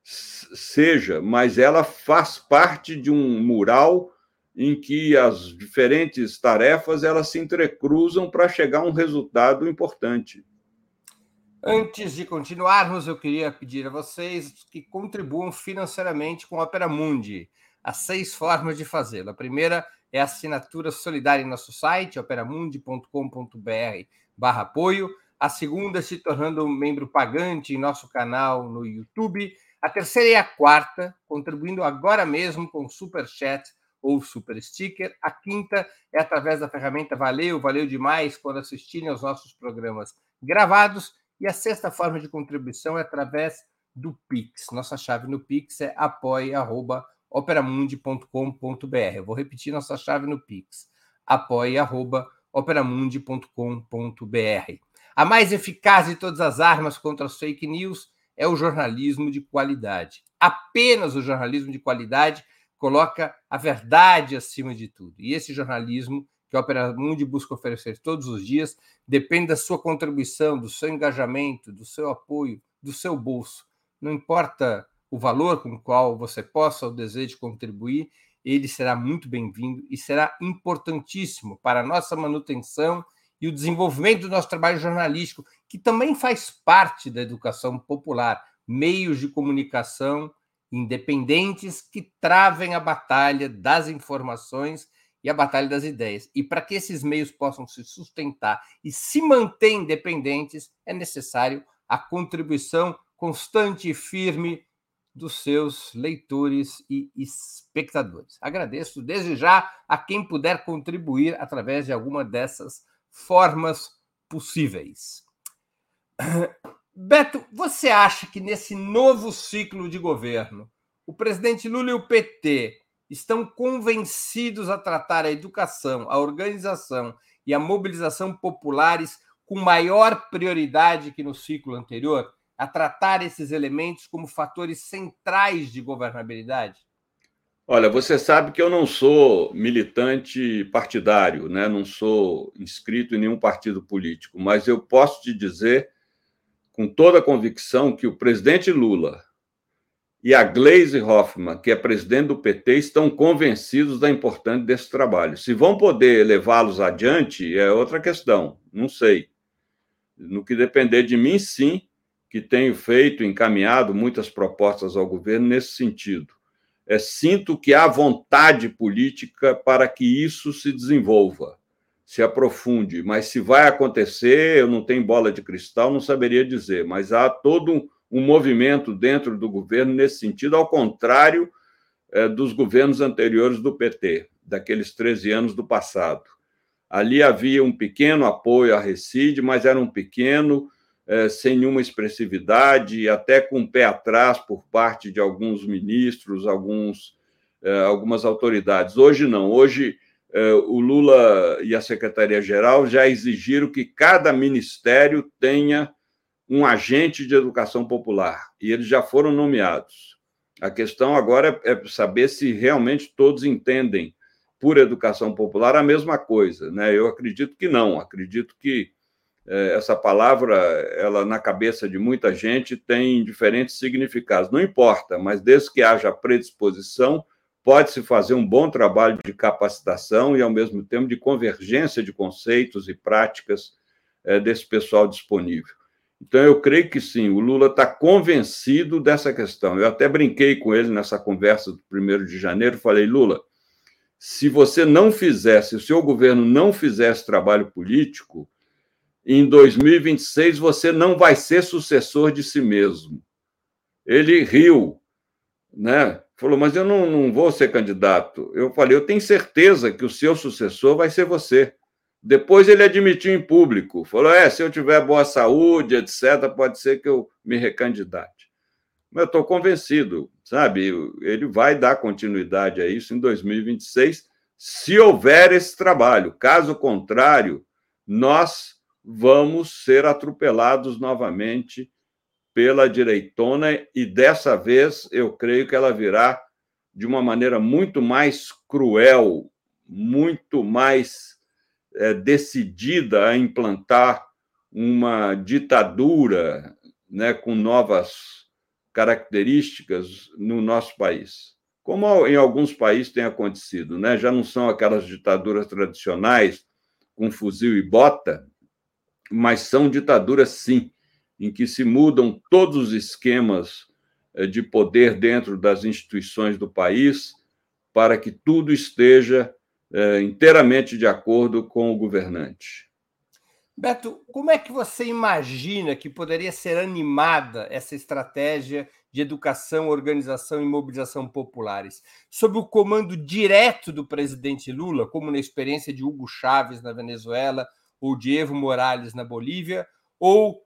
seja, mas ela faz parte de um mural em que as diferentes tarefas elas se entrecruzam para chegar a um resultado importante. Antes de continuarmos, eu queria pedir a vocês que contribuam financeiramente com a Opera Mundi. Há seis formas de fazê-lo. A primeira é a assinatura solidária em nosso site, operamundi.com.br barra apoio. A segunda se tornando um membro pagante em nosso canal no YouTube. A terceira e a quarta, contribuindo agora mesmo com Super Chat ou Super Sticker. A quinta é através da ferramenta Valeu, valeu demais quando assistirem aos nossos programas gravados. E a sexta forma de contribuição é através do Pix. Nossa chave no Pix é apoia.operamundi.com.br. Vou repetir nossa chave no Pix. apoia.operamundi.com.br. A mais eficaz de todas as armas contra as fake news é o jornalismo de qualidade. Apenas o jornalismo de qualidade coloca a verdade acima de tudo. E esse jornalismo que a Opera Mundi busca oferecer todos os dias depende da sua contribuição, do seu engajamento, do seu apoio, do seu bolso. Não importa o valor com o qual você possa ou deseje contribuir, ele será muito bem-vindo e será importantíssimo para a nossa manutenção e o desenvolvimento do nosso trabalho jornalístico, que também faz parte da educação popular, meios de comunicação independentes que travem a batalha das informações e a batalha das ideias. E para que esses meios possam se sustentar e se manter independentes, é necessário a contribuição constante e firme dos seus leitores e espectadores. Agradeço desde já a quem puder contribuir através de alguma dessas formas possíveis. Beto, você acha que nesse novo ciclo de governo, o presidente Lula e o PT estão convencidos a tratar a educação, a organização e a mobilização populares com maior prioridade que no ciclo anterior, a tratar esses elementos como fatores centrais de governabilidade? Olha, você sabe que eu não sou militante partidário, né? não sou inscrito em nenhum partido político, mas eu posso te dizer com toda a convicção que o presidente Lula e a Gleisi Hoffmann, que é presidente do PT, estão convencidos da importância desse trabalho. Se vão poder levá-los adiante é outra questão, não sei. No que depender de mim, sim, que tenho feito, encaminhado muitas propostas ao governo nesse sentido é, sinto que há vontade política para que isso se desenvolva, se aprofunde. Mas se vai acontecer, eu não tenho bola de cristal, não saberia dizer. Mas há todo um, um movimento dentro do governo nesse sentido, ao contrário é, dos governos anteriores do PT, daqueles 13 anos do passado. Ali havia um pequeno apoio à Recide, mas era um pequeno é, sem nenhuma expressividade, até com o pé atrás por parte de alguns ministros, alguns, é, algumas autoridades. Hoje não, hoje o Lula e a Secretaria-Geral já exigiram que cada ministério tenha um agente de educação popular, e eles já foram nomeados. A questão agora é saber se realmente todos entendem por educação popular a mesma coisa. Né? Eu acredito que não, acredito que é, essa palavra, ela na cabeça de muita gente tem diferentes significados. Não importa, mas desde que haja predisposição, pode-se fazer um bom trabalho de capacitação e, ao mesmo tempo, de convergência de conceitos e práticas é, desse pessoal disponível. Então, eu creio que sim, o Lula está convencido dessa questão. Eu até brinquei com ele nessa conversa do 1 de janeiro, falei, Lula, se você não fizesse, se o seu governo não fizesse trabalho político, em 2026 você não vai ser sucessor de si mesmo. Ele riu, né? Falou, mas eu não, não vou ser candidato. Eu falei, eu tenho certeza que o seu sucessor vai ser você. Depois ele admitiu em público, falou: é, se eu tiver boa saúde, etc., pode ser que eu me recandidate. Mas eu estou convencido, sabe? Ele vai dar continuidade a isso em 2026, se houver esse trabalho. Caso contrário, nós vamos ser atropelados novamente pela direitona e dessa vez eu creio que ela virá de uma maneira muito mais cruel, muito mais é, decidida a implantar uma ditadura né, com novas características no nosso país. Como em alguns países tem acontecido, né? já não são aquelas ditaduras tradicionais com fuzil e bota, mas são ditaduras, sim. Em que se mudam todos os esquemas eh, de poder dentro das instituições do país para que tudo esteja é, inteiramente de acordo com o governante. Beto, como é que você imagina que poderia ser animada essa estratégia de educação, organização e mobilização populares? Sob o comando direto do presidente Lula, como na experiência de Hugo Chávez na Venezuela ou de Evo Morales na Bolívia, ou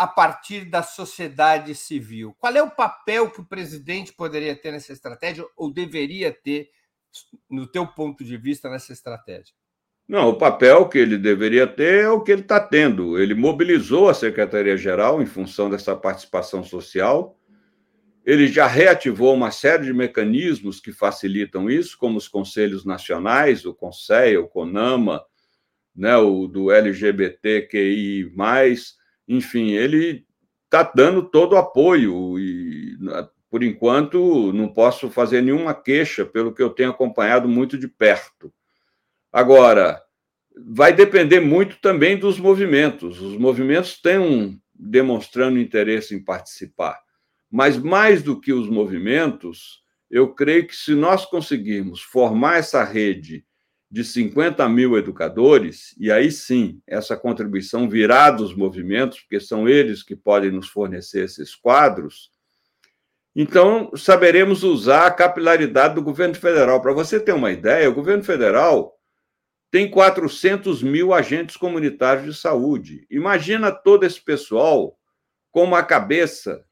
a partir da sociedade civil? Qual é o papel que o presidente poderia ter nessa estratégia ou deveria ter, no teu ponto de vista, nessa estratégia? Não, o papel que ele deveria ter é o que ele está tendo. Ele mobilizou a Secretaria-Geral em função dessa participação social. Ele já reativou uma série de mecanismos que facilitam isso, como os conselhos nacionais, o CONSEA, o CONAMA, né, o do LGBTQI, enfim, ele está dando todo o apoio e, por enquanto, não posso fazer nenhuma queixa pelo que eu tenho acompanhado muito de perto. Agora, vai depender muito também dos movimentos. Os movimentos estão demonstrando interesse em participar. Mas, mais do que os movimentos, eu creio que se nós conseguirmos formar essa rede de 50 mil educadores, e aí sim, essa contribuição virá dos movimentos, porque são eles que podem nos fornecer esses quadros, então saberemos usar a capilaridade do governo federal. Para você ter uma ideia, o governo federal tem 400 mil agentes comunitários de saúde. Imagina todo esse pessoal com uma cabeça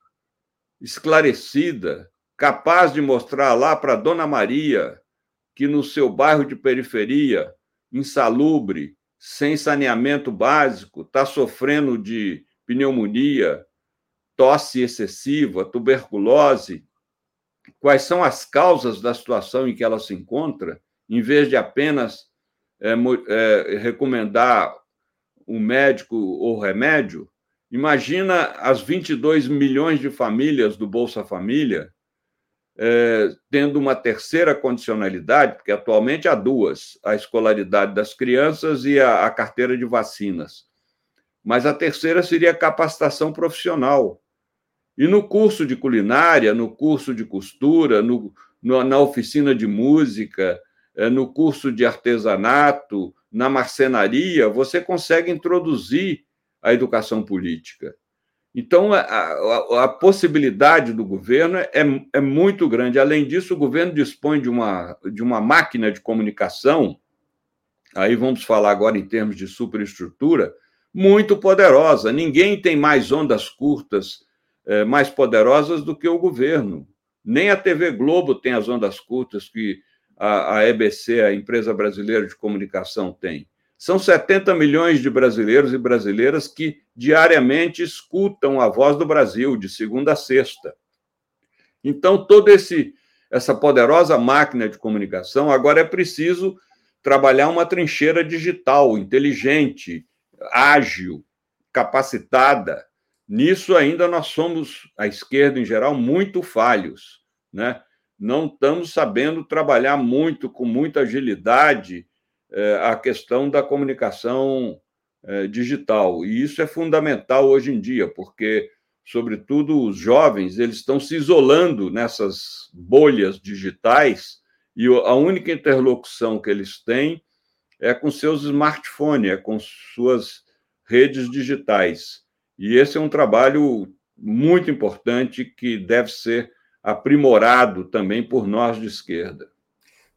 esclarecida, capaz de mostrar lá para Dona Maria que no seu bairro de periferia, insalubre, sem saneamento básico, está sofrendo de pneumonia, tosse excessiva, tuberculose, quais são as causas da situação em que ela se encontra, em vez de apenas é, é, recomendar um médico ou remédio, imagina as 22 milhões de famílias do Bolsa Família é, tendo uma terceira condicionalidade, porque atualmente há duas: a escolaridade das crianças e a, a carteira de vacinas. Mas a terceira seria a capacitação profissional. E no curso de culinária, no curso de costura, no, no, na oficina de música, é, no curso de artesanato, na marcenaria, você consegue introduzir a educação política. Então, a, a, a, possibilidade do governo é, é muito grande. Além disso, o governo dispõe de uma, de uma máquina de comunicação, aí vamos falar agora em termos de superestrutura, muito poderosa. Ninguém tem mais ondas curtas é, mais poderosas do que o governo. Nem a TV Globo tem as ondas curtas que a, a EBC, a Empresa Brasileira de Comunicação, tem. São 70 milhões de brasileiros e brasileiras que diariamente escutam a voz do Brasil, de segunda a sexta. Então, toda essa poderosa máquina de comunicação, agora é preciso trabalhar uma trincheira digital, inteligente, ágil, capacitada. Nisso ainda nós somos, a esquerda em geral, muito falhos, né? Não estamos sabendo trabalhar muito, com muita agilidade, a questão da comunicação é, digital. E isso é fundamental hoje em dia, porque, sobretudo, os jovens eles estão se isolando nessas bolhas digitais e a única interlocução que eles têm é com seus smartphones, é com suas redes digitais. E esse é um trabalho muito importante que deve ser aprimorado também por nós de esquerda.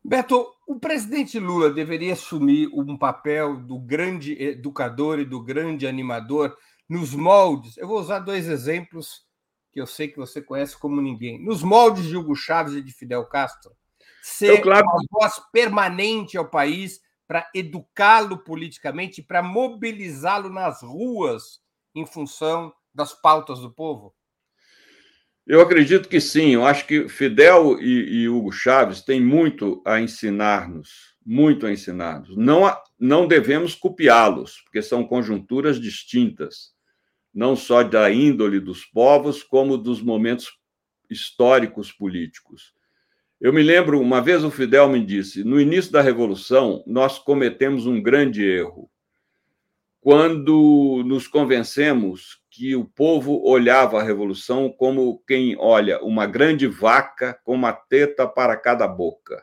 Beto, o presidente Lula deveria assumir um papel do grande educador e do grande animador nos moldes. Eu vou usar dois exemplos que eu sei que você conhece como ninguém. Nos moldes de Hugo Chávez e de Fidel Castro, ser eu, claro. uma voz permanente ao país para educá-lo politicamente, para mobilizá-lo nas ruas em função das pautas do povo? Eu acredito que sim. Eu acho que Fidel e, e Hugo Chávez têm muito a ensinar-nos, muito a ensinar-nos. Não, não devemos copiá-los, porque são conjunturas distintas, não só da índole dos povos, como dos momentos históricos políticos. Eu me lembro, uma vez o Fidel me disse: no início da Revolução, nós cometemos um grande erro. Quando nos convencemos que o povo olhava a revolução como quem olha uma grande vaca com uma teta para cada boca.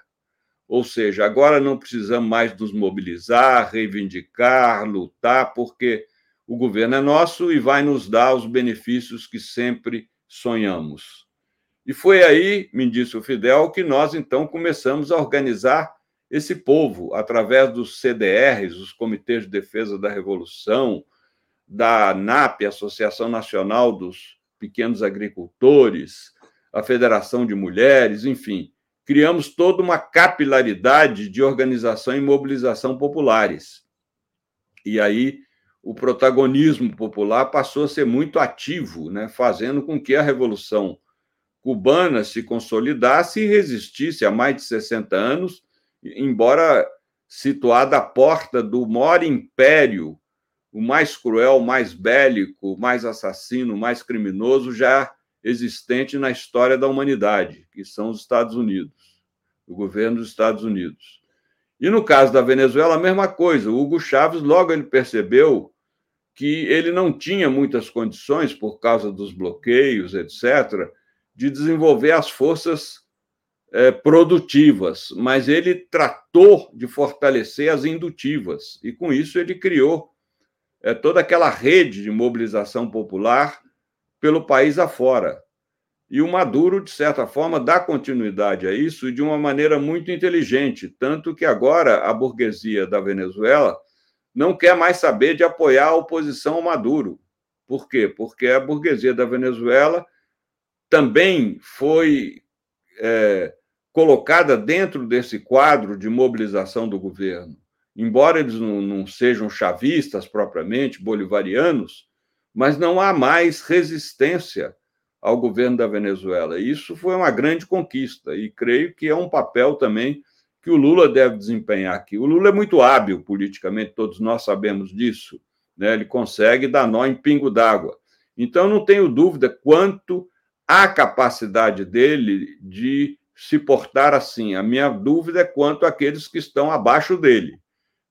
Ou seja, agora não precisamos mais nos mobilizar, reivindicar, lutar, porque o governo é nosso e vai nos dar os benefícios que sempre sonhamos. E foi aí, me disse o Fidel, que nós então começamos a organizar esse povo através dos CDRs, os Comitês de Defesa da Revolução, da ANAP, Associação Nacional dos Pequenos Agricultores, a Federação de Mulheres, enfim, criamos toda uma capilaridade de organização e mobilização populares. E aí o protagonismo popular passou a ser muito ativo, né, fazendo com que a Revolução Cubana se consolidasse e resistisse há mais de 60 anos, embora situada à porta do maior império o mais cruel, mais bélico, mais assassino, mais criminoso já existente na história da humanidade, que são os Estados Unidos, o governo dos Estados Unidos. E no caso da Venezuela, a mesma coisa. O Hugo Chávez logo ele percebeu que ele não tinha muitas condições, por causa dos bloqueios, etc., de desenvolver as forças é, produtivas, mas ele tratou de fortalecer as indutivas, e com isso ele criou é, toda aquela rede de mobilização popular pelo país afora. E o Maduro, de certa forma, dá continuidade a isso de uma maneira muito inteligente, tanto que agora a burguesia da Venezuela não quer mais saber de apoiar a oposição ao Maduro. Por quê? Porque a burguesia da Venezuela também foi é, colocada dentro desse quadro de mobilização do governo embora eles não, não sejam chavistas propriamente, bolivarianos, mas não há mais resistência ao governo da Venezuela. Isso foi uma grande conquista e creio que é um papel também que o Lula deve desempenhar aqui. O Lula é muito hábil politicamente, todos nós sabemos disso. Né? Ele consegue dar nó em pingo d'água. Então, não tenho dúvida quanto à capacidade dele de se portar assim. A minha dúvida é quanto àqueles que estão abaixo dele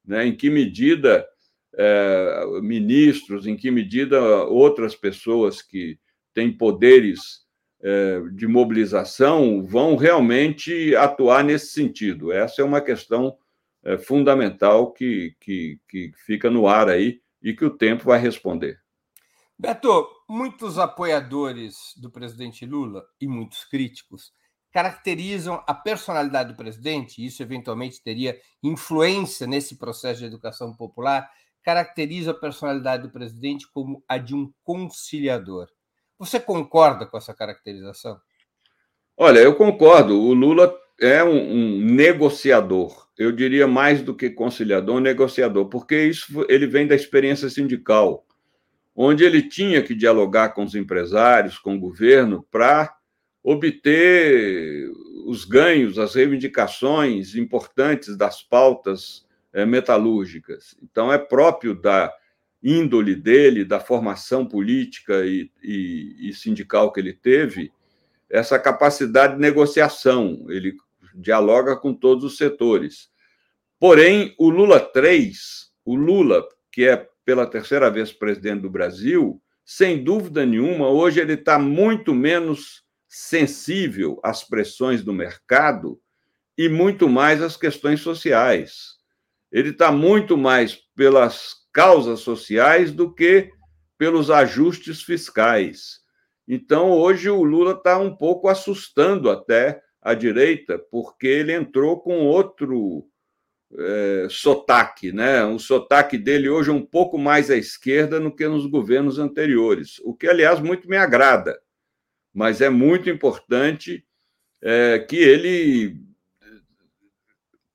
né? em que medida é, ministros, em que medida outras pessoas que têm poderes é, de mobilização vão realmente atuar nesse sentido. Essa é uma questão é, fundamental que, que, que fica no ar aí e que o tempo vai responder. Beto, muitos apoiadores do presidente Lula e muitos críticos caracterizam a personalidade do presidente, isso eventualmente teria influência nesse processo de educação popular, caracteriza a personalidade do presidente como a de um conciliador. Você concorda com essa caracterização? Olha, eu concordo. O Lula é um, um negociador. Eu diria mais do que conciliador, um negociador, porque isso ele vem da experiência sindical, onde ele tinha que dialogar com os empresários, com o governo, para obter os ganhos, as reivindicações importantes das pautas é, metalúrgicas. Então, é próprio da índole dele, da formação política e, e, e sindical que ele teve, essa capacidade de negociação. Ele dialoga com todos os setores. Porém, o Lula 3, o Lula, que é pela terceira vez presidente do Brasil, sem dúvida nenhuma, hoje ele está muito menos sensível às pressões do mercado e muito mais às questões sociais. Ele está muito mais pelas causas sociais do que pelos ajustes fiscais. Então, hoje, o Lula está um pouco assustando até a direita, porque ele entrou com outro é, sotaque, né? O sotaque dele hoje é um pouco mais à esquerda do que nos governos anteriores, o que, aliás, muito me agrada, mas é muito importante é, que ele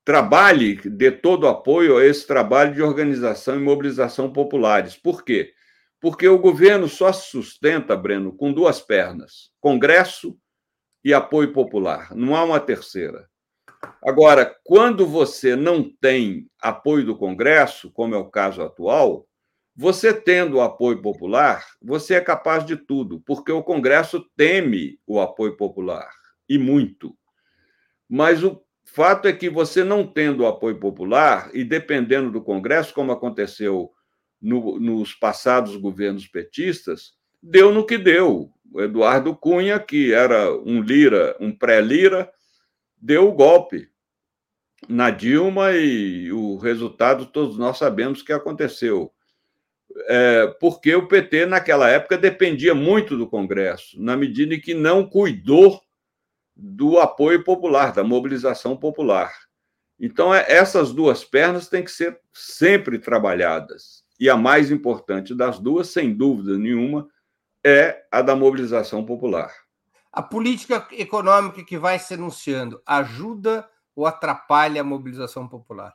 trabalhe, dê todo o apoio a esse trabalho de organização e mobilização populares. Por quê? Porque o governo só se sustenta, Breno, com duas pernas: Congresso e apoio popular. Não há uma terceira. Agora, quando você não tem apoio do Congresso, como é o caso atual, você tendo o apoio popular, você é capaz de tudo, porque o Congresso teme o apoio popular, e muito. Mas o fato é que você não tendo o apoio popular, e dependendo do Congresso, como aconteceu no, nos passados governos petistas, deu no que deu. O Eduardo Cunha, que era um lira, um pré-lira, deu o golpe na Dilma e o resultado todos nós sabemos que aconteceu. É, porque o PT, naquela época, dependia muito do Congresso, na medida em que não cuidou do apoio popular, da mobilização popular. Então, é, essas duas pernas têm que ser sempre trabalhadas. E a mais importante das duas, sem dúvida nenhuma, é a da mobilização popular. A política econômica que vai se anunciando ajuda ou atrapalha a mobilização popular?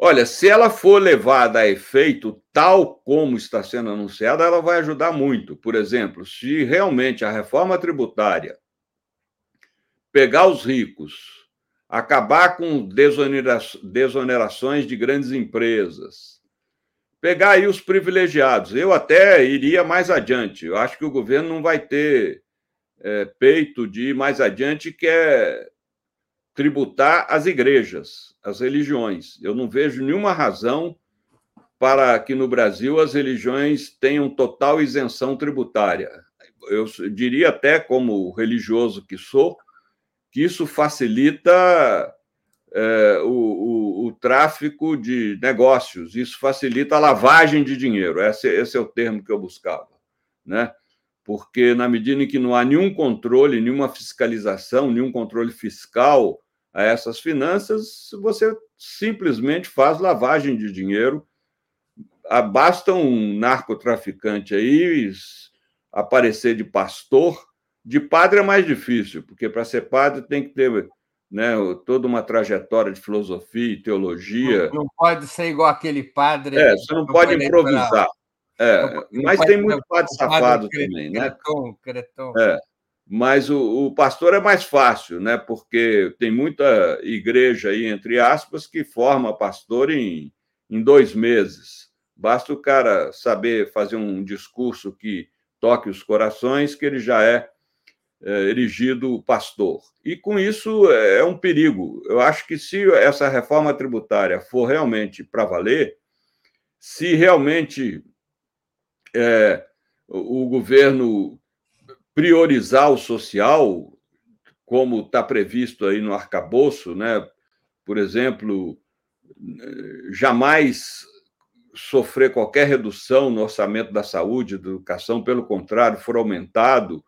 Olha, se ela for levada a efeito tal como está sendo anunciada, ela vai ajudar muito. Por exemplo, se realmente a reforma tributária pegar os ricos, acabar com desonerações de grandes empresas, pegar aí os privilegiados. Eu até iria mais adiante. Eu acho que o governo não vai ter é, peito de ir mais adiante, que é tributar as igrejas, as religiões. Eu não vejo nenhuma razão para que no Brasil as religiões tenham total isenção tributária. Eu diria até, como religioso que sou, que isso facilita é, o, o, o, tráfico de negócios, isso facilita a lavagem de dinheiro. Esse, esse é o termo que eu buscava. Né? Porque, na medida em que não há nenhum controle, nenhuma fiscalização, nenhum controle fiscal a essas finanças, você simplesmente faz lavagem de dinheiro. Ah, basta um narcotraficante aí aparecer de pastor. De padre é mais difícil, porque para ser padre tem que ter né, toda uma trajetória de filosofia e teologia. Não, não pode ser igual aquele padre. É, você não pode improvisar. É, mas tem muito padre safado também, né? Creton, creton. É. Mas o, o, pastor é mais fácil, né? Porque tem muita igreja aí, entre aspas, que forma pastor em, em dois meses. Basta o cara saber fazer um discurso que toque os corações, que ele já é, é erigido pastor. E com isso é, é um perigo. Eu acho que se essa reforma tributária for realmente para valer, se realmente é, o, o governo priorizar o social, como está previsto aí no arcabouço, né? por exemplo, jamais sofrer qualquer redução no orçamento da saúde, da educação, pelo contrário, for aumentado,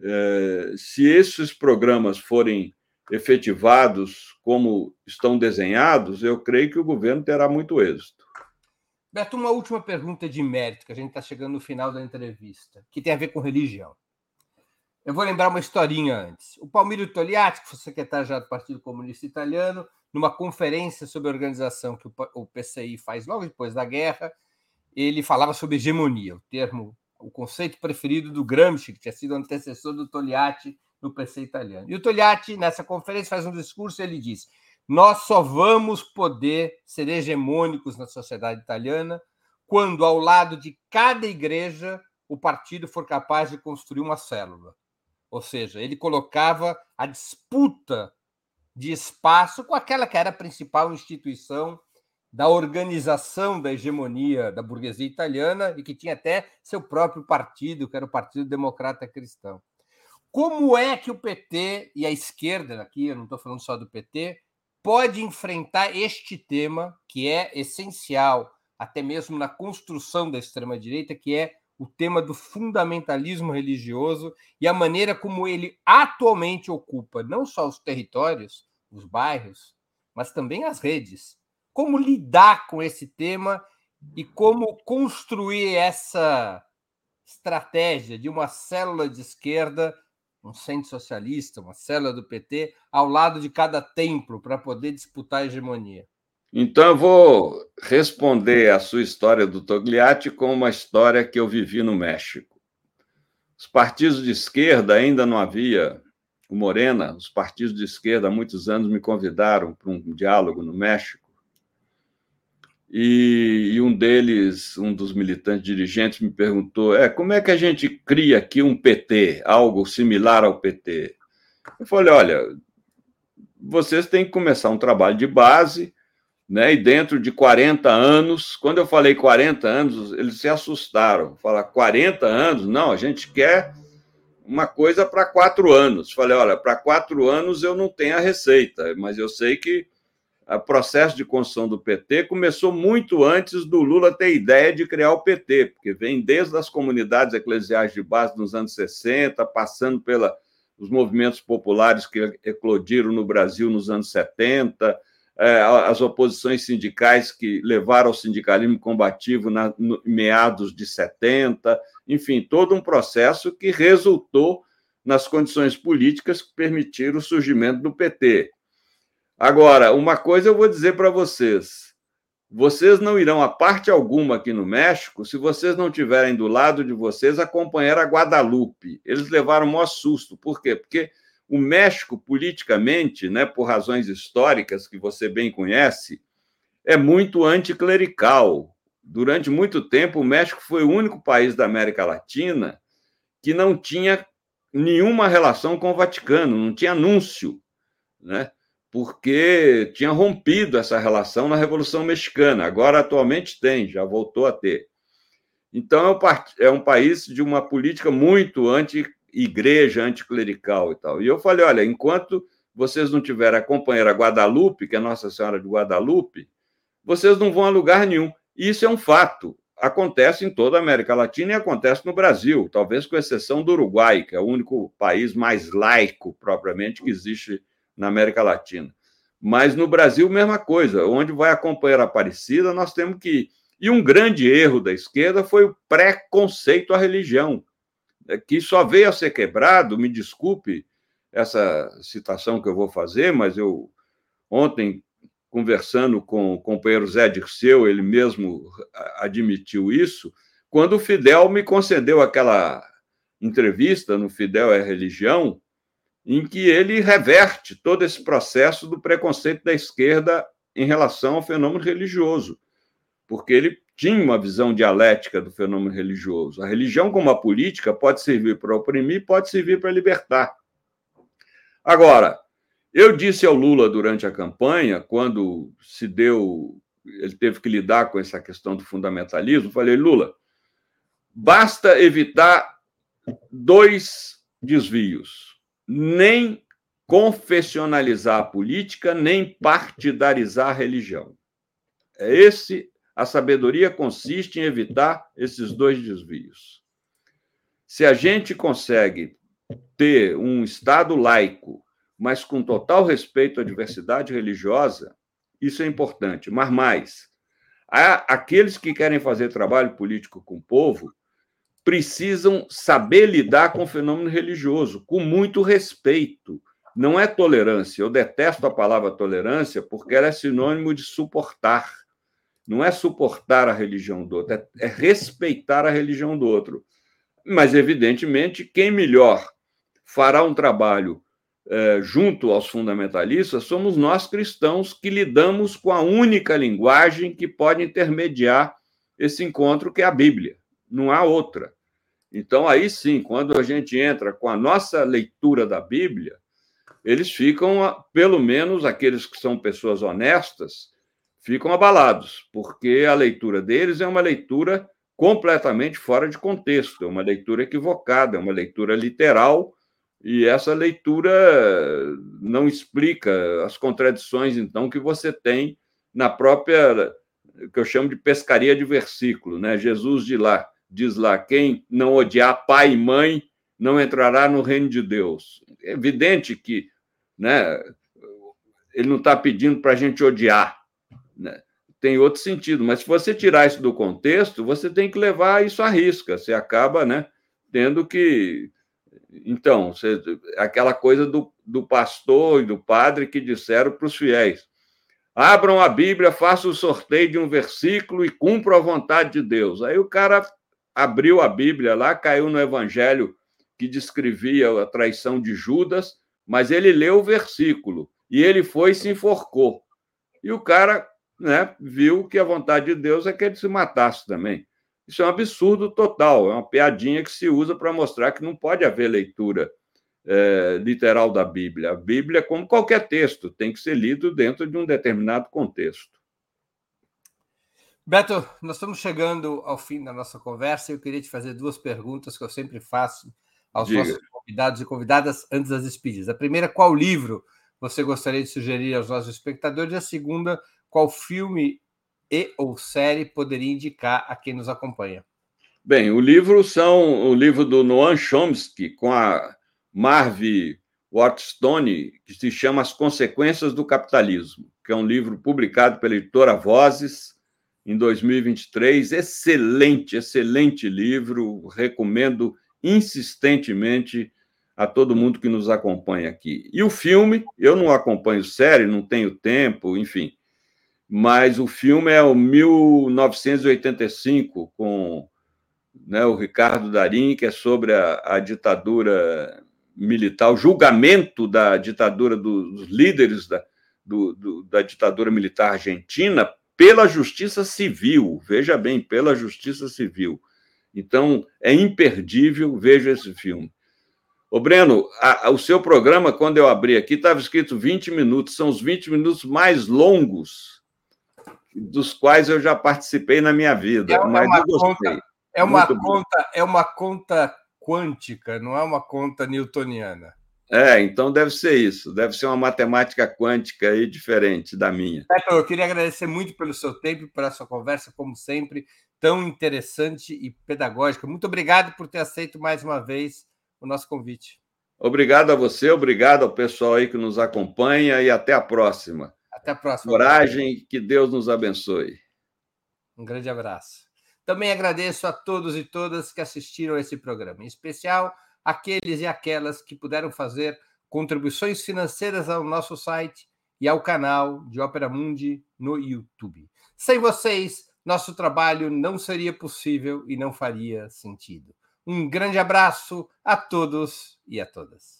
é, se esses programas forem efetivados como estão desenhados, eu creio que o governo terá muito êxito. Beto, uma última pergunta de mérito, que a gente está chegando no final da entrevista, que tem a ver com religião. Eu vou lembrar uma historinha antes. O Palmiro Togliatti, que foi secretário do Partido Comunista Italiano, numa conferência sobre a organização que o PCI faz logo depois da guerra, ele falava sobre hegemonia, o termo, o conceito preferido do Gramsci, que tinha sido antecessor do Togliatti no PC italiano. E o Togliatti, nessa conferência, faz um discurso e ele diz: Nós só vamos poder ser hegemônicos na sociedade italiana quando, ao lado de cada igreja, o partido for capaz de construir uma célula. Ou seja, ele colocava a disputa de espaço com aquela que era a principal instituição da organização da hegemonia da burguesia italiana e que tinha até seu próprio partido, que era o Partido Democrata Cristão. Como é que o PT e a esquerda, aqui eu não estou falando só do PT, pode enfrentar este tema que é essencial, até mesmo na construção da extrema-direita, que é o tema do fundamentalismo religioso e a maneira como ele atualmente ocupa não só os territórios, os bairros, mas também as redes. Como lidar com esse tema e como construir essa estratégia de uma célula de esquerda, um centro socialista, uma célula do PT, ao lado de cada templo para poder disputar a hegemonia. Então, eu vou responder a sua história do Togliatti com uma história que eu vivi no México. Os partidos de esquerda ainda não havia. O Morena, os partidos de esquerda há muitos anos me convidaram para um diálogo no México. E, e, um deles, um dos militantes dirigentes, me perguntou: é, como é que a gente cria aqui um PT, algo similar ao PT? Eu falei: olha, vocês têm que começar um trabalho de base né? E dentro de 40 anos, quando eu falei 40 anos, eles se assustaram. Falar 40 anos? Não, a gente quer uma coisa para quatro anos. Falei, olha, para quatro anos eu não tenho a receita, mas eu sei que o processo de construção do PT começou muito antes do Lula ter ideia de criar o PT, porque vem desde as comunidades eclesiais de base nos anos 60, passando pelos movimentos populares que eclodiram no Brasil nos anos 70, é, as oposições sindicais que levaram ao sindicalismo combativo na, no, meados de 70, enfim, todo um processo que resultou nas condições políticas que permitiram o surgimento do PT. Agora, uma coisa eu vou dizer para vocês: vocês não irão a parte alguma aqui no México se vocês não tiverem do lado de vocês a Guadalupe. Eles levaram o maior susto. Por quê? Porque o México, politicamente, né, por razões históricas que você bem conhece, é muito anticlerical. Durante muito tempo, o México foi o único país da América Latina que não tinha nenhuma relação com o Vaticano, não tinha anúncio, né? porque tinha rompido essa relação na Revolução Mexicana. Agora, atualmente, tem, já voltou a ter. Então, é um, é país de uma política muito anti-igreja, anticlerical e tal. E eu falei: olha, enquanto vocês não tiverem a companheira Guadalupe, que é Nossa Senhora de Guadalupe, vocês não vão a lugar nenhum. E isso é um fato. Acontece em toda a América Latina e acontece no Brasil, talvez com exceção do Uruguai, que é o único país mais laico, propriamente, que existe na América Latina. Mas no Brasil, mesma coisa. Onde vai a companheira Aparecida, nós temos que ir. E um grande erro da esquerda foi o preconceito à religião, que só veio a ser quebrado, me desculpe essa citação que eu vou fazer, mas eu ontem conversando com o companheiro Zé Dirceu, ele mesmo admitiu isso, quando o Fidel me concedeu aquela entrevista no Fidel é Religião, em que ele reverte todo esse processo do preconceito da esquerda em relação ao fenômeno religioso, porque ele tinha uma visão dialética do fenômeno religioso. A religião, como a política, pode servir para oprimir, pode servir para libertar. Agora, eu disse ao Lula durante a campanha, quando se deu, ele teve que lidar com essa questão do fundamentalismo, falei, Lula, basta evitar dois desvios nem confessionalizar a política, nem partidarizar a religião. É esse a sabedoria consiste em evitar esses dois desvios. Se a gente consegue ter um Estado laico, mas com total respeito à diversidade religiosa, isso é importante. Mas mais, aqueles que querem fazer trabalho político com o povo precisam saber lidar com o fenômeno religioso, com muito respeito. Não é tolerância. Eu detesto a palavra tolerância porque ela é sinônimo de suportar. Não é suportar a religião do outro, é, é respeitar a religião do outro. Mas, evidentemente, quem melhor fará um trabalho é, junto aos fundamentalistas somos nós cristãos que lidamos com a única linguagem que pode intermediar esse encontro, que é a Bíblia. Não há outra. Então, aí sim, quando a gente entra com a nossa leitura da Bíblia, eles ficam, pelo menos aqueles que são pessoas honestas, ficam abalados, porque a leitura deles é uma leitura completamente fora de contexto, é uma leitura equivocada, é uma leitura literal, e essa leitura não explica as contradições, então, que você tem na própria, que eu chamo de pescaria de versículo, né? Jesus de lá diz lá: quem não odiar pai e mãe não entrará no reino de Deus. É evidente que né, ele não está pedindo para a gente odiar. Né? Tem outro sentido, mas se você tirar isso do contexto, você tem que levar isso à risca. Você acaba né, tendo que. Então, você, aquela coisa do, do pastor e do padre que disseram para os fiéis: abram a Bíblia, façam o sorteio de um versículo e cumpram a vontade de Deus. Aí o cara abriu a Bíblia lá, caiu no evangelho que descrevia a traição de Judas, mas ele leu o versículo e ele foi e se enforcou. E o cara né, viu que a vontade de Deus é que ele se matasse também. Isso é um absurdo total, é uma piadinha que se usa para mostrar que não pode haver leitura é, literal da Bíblia. A Bíblia, como qualquer texto, tem que ser lido dentro de um determinado contexto. Beto, nós estamos chegando ao fim da nossa conversa e eu queria te fazer duas perguntas que eu sempre faço aos Diga. nossos convidados e convidadas antes das despedidas. A primeira, qual livro você gostaria de sugerir aos nossos espectadores? E a segunda, qual filme e ou série poderia indicar a quem nos acompanha? Bem, o livro são o livro do Noam Chomsky com a Marvi Waterstone, que se chama As Consequências do Capitalismo, que é um livro publicado pela editora Vozes em 2023. Excelente, excelente livro. Recomendo insistentemente a todo mundo que nos acompanha aqui. E o filme, eu não acompanho série, não tenho tempo, enfim, mas o filme é o 1985, com né, o Ricardo Darim, que é sobre a, a ditadura militar, o julgamento da ditadura dos líderes da, do, do, da ditadura militar argentina pela justiça civil, veja bem, pela justiça civil. Então, é imperdível, veja esse filme. Ô, Breno, a, a, o seu programa, quando eu abri aqui, estava escrito 20 minutos, são os 20 minutos mais longos dos quais eu já participei na minha vida, é mas eu gostei. Conta, é, uma conta, é uma conta quântica, não é uma conta newtoniana. É, então deve ser isso, deve ser uma matemática quântica aí diferente da minha. Beto, eu queria agradecer muito pelo seu tempo, pela sua conversa, como sempre, tão interessante e pedagógica. Muito obrigado por ter aceito mais uma vez o nosso convite. Obrigado a você, obrigado ao pessoal aí que nos acompanha e até a próxima. Até a próxima. Coragem, que Deus nos abençoe. Um grande abraço. Também agradeço a todos e todas que assistiram a esse programa, em especial aqueles e aquelas que puderam fazer contribuições financeiras ao nosso site e ao canal de Ópera Mundi no YouTube. Sem vocês, nosso trabalho não seria possível e não faria sentido. Um grande abraço a todos e a todas.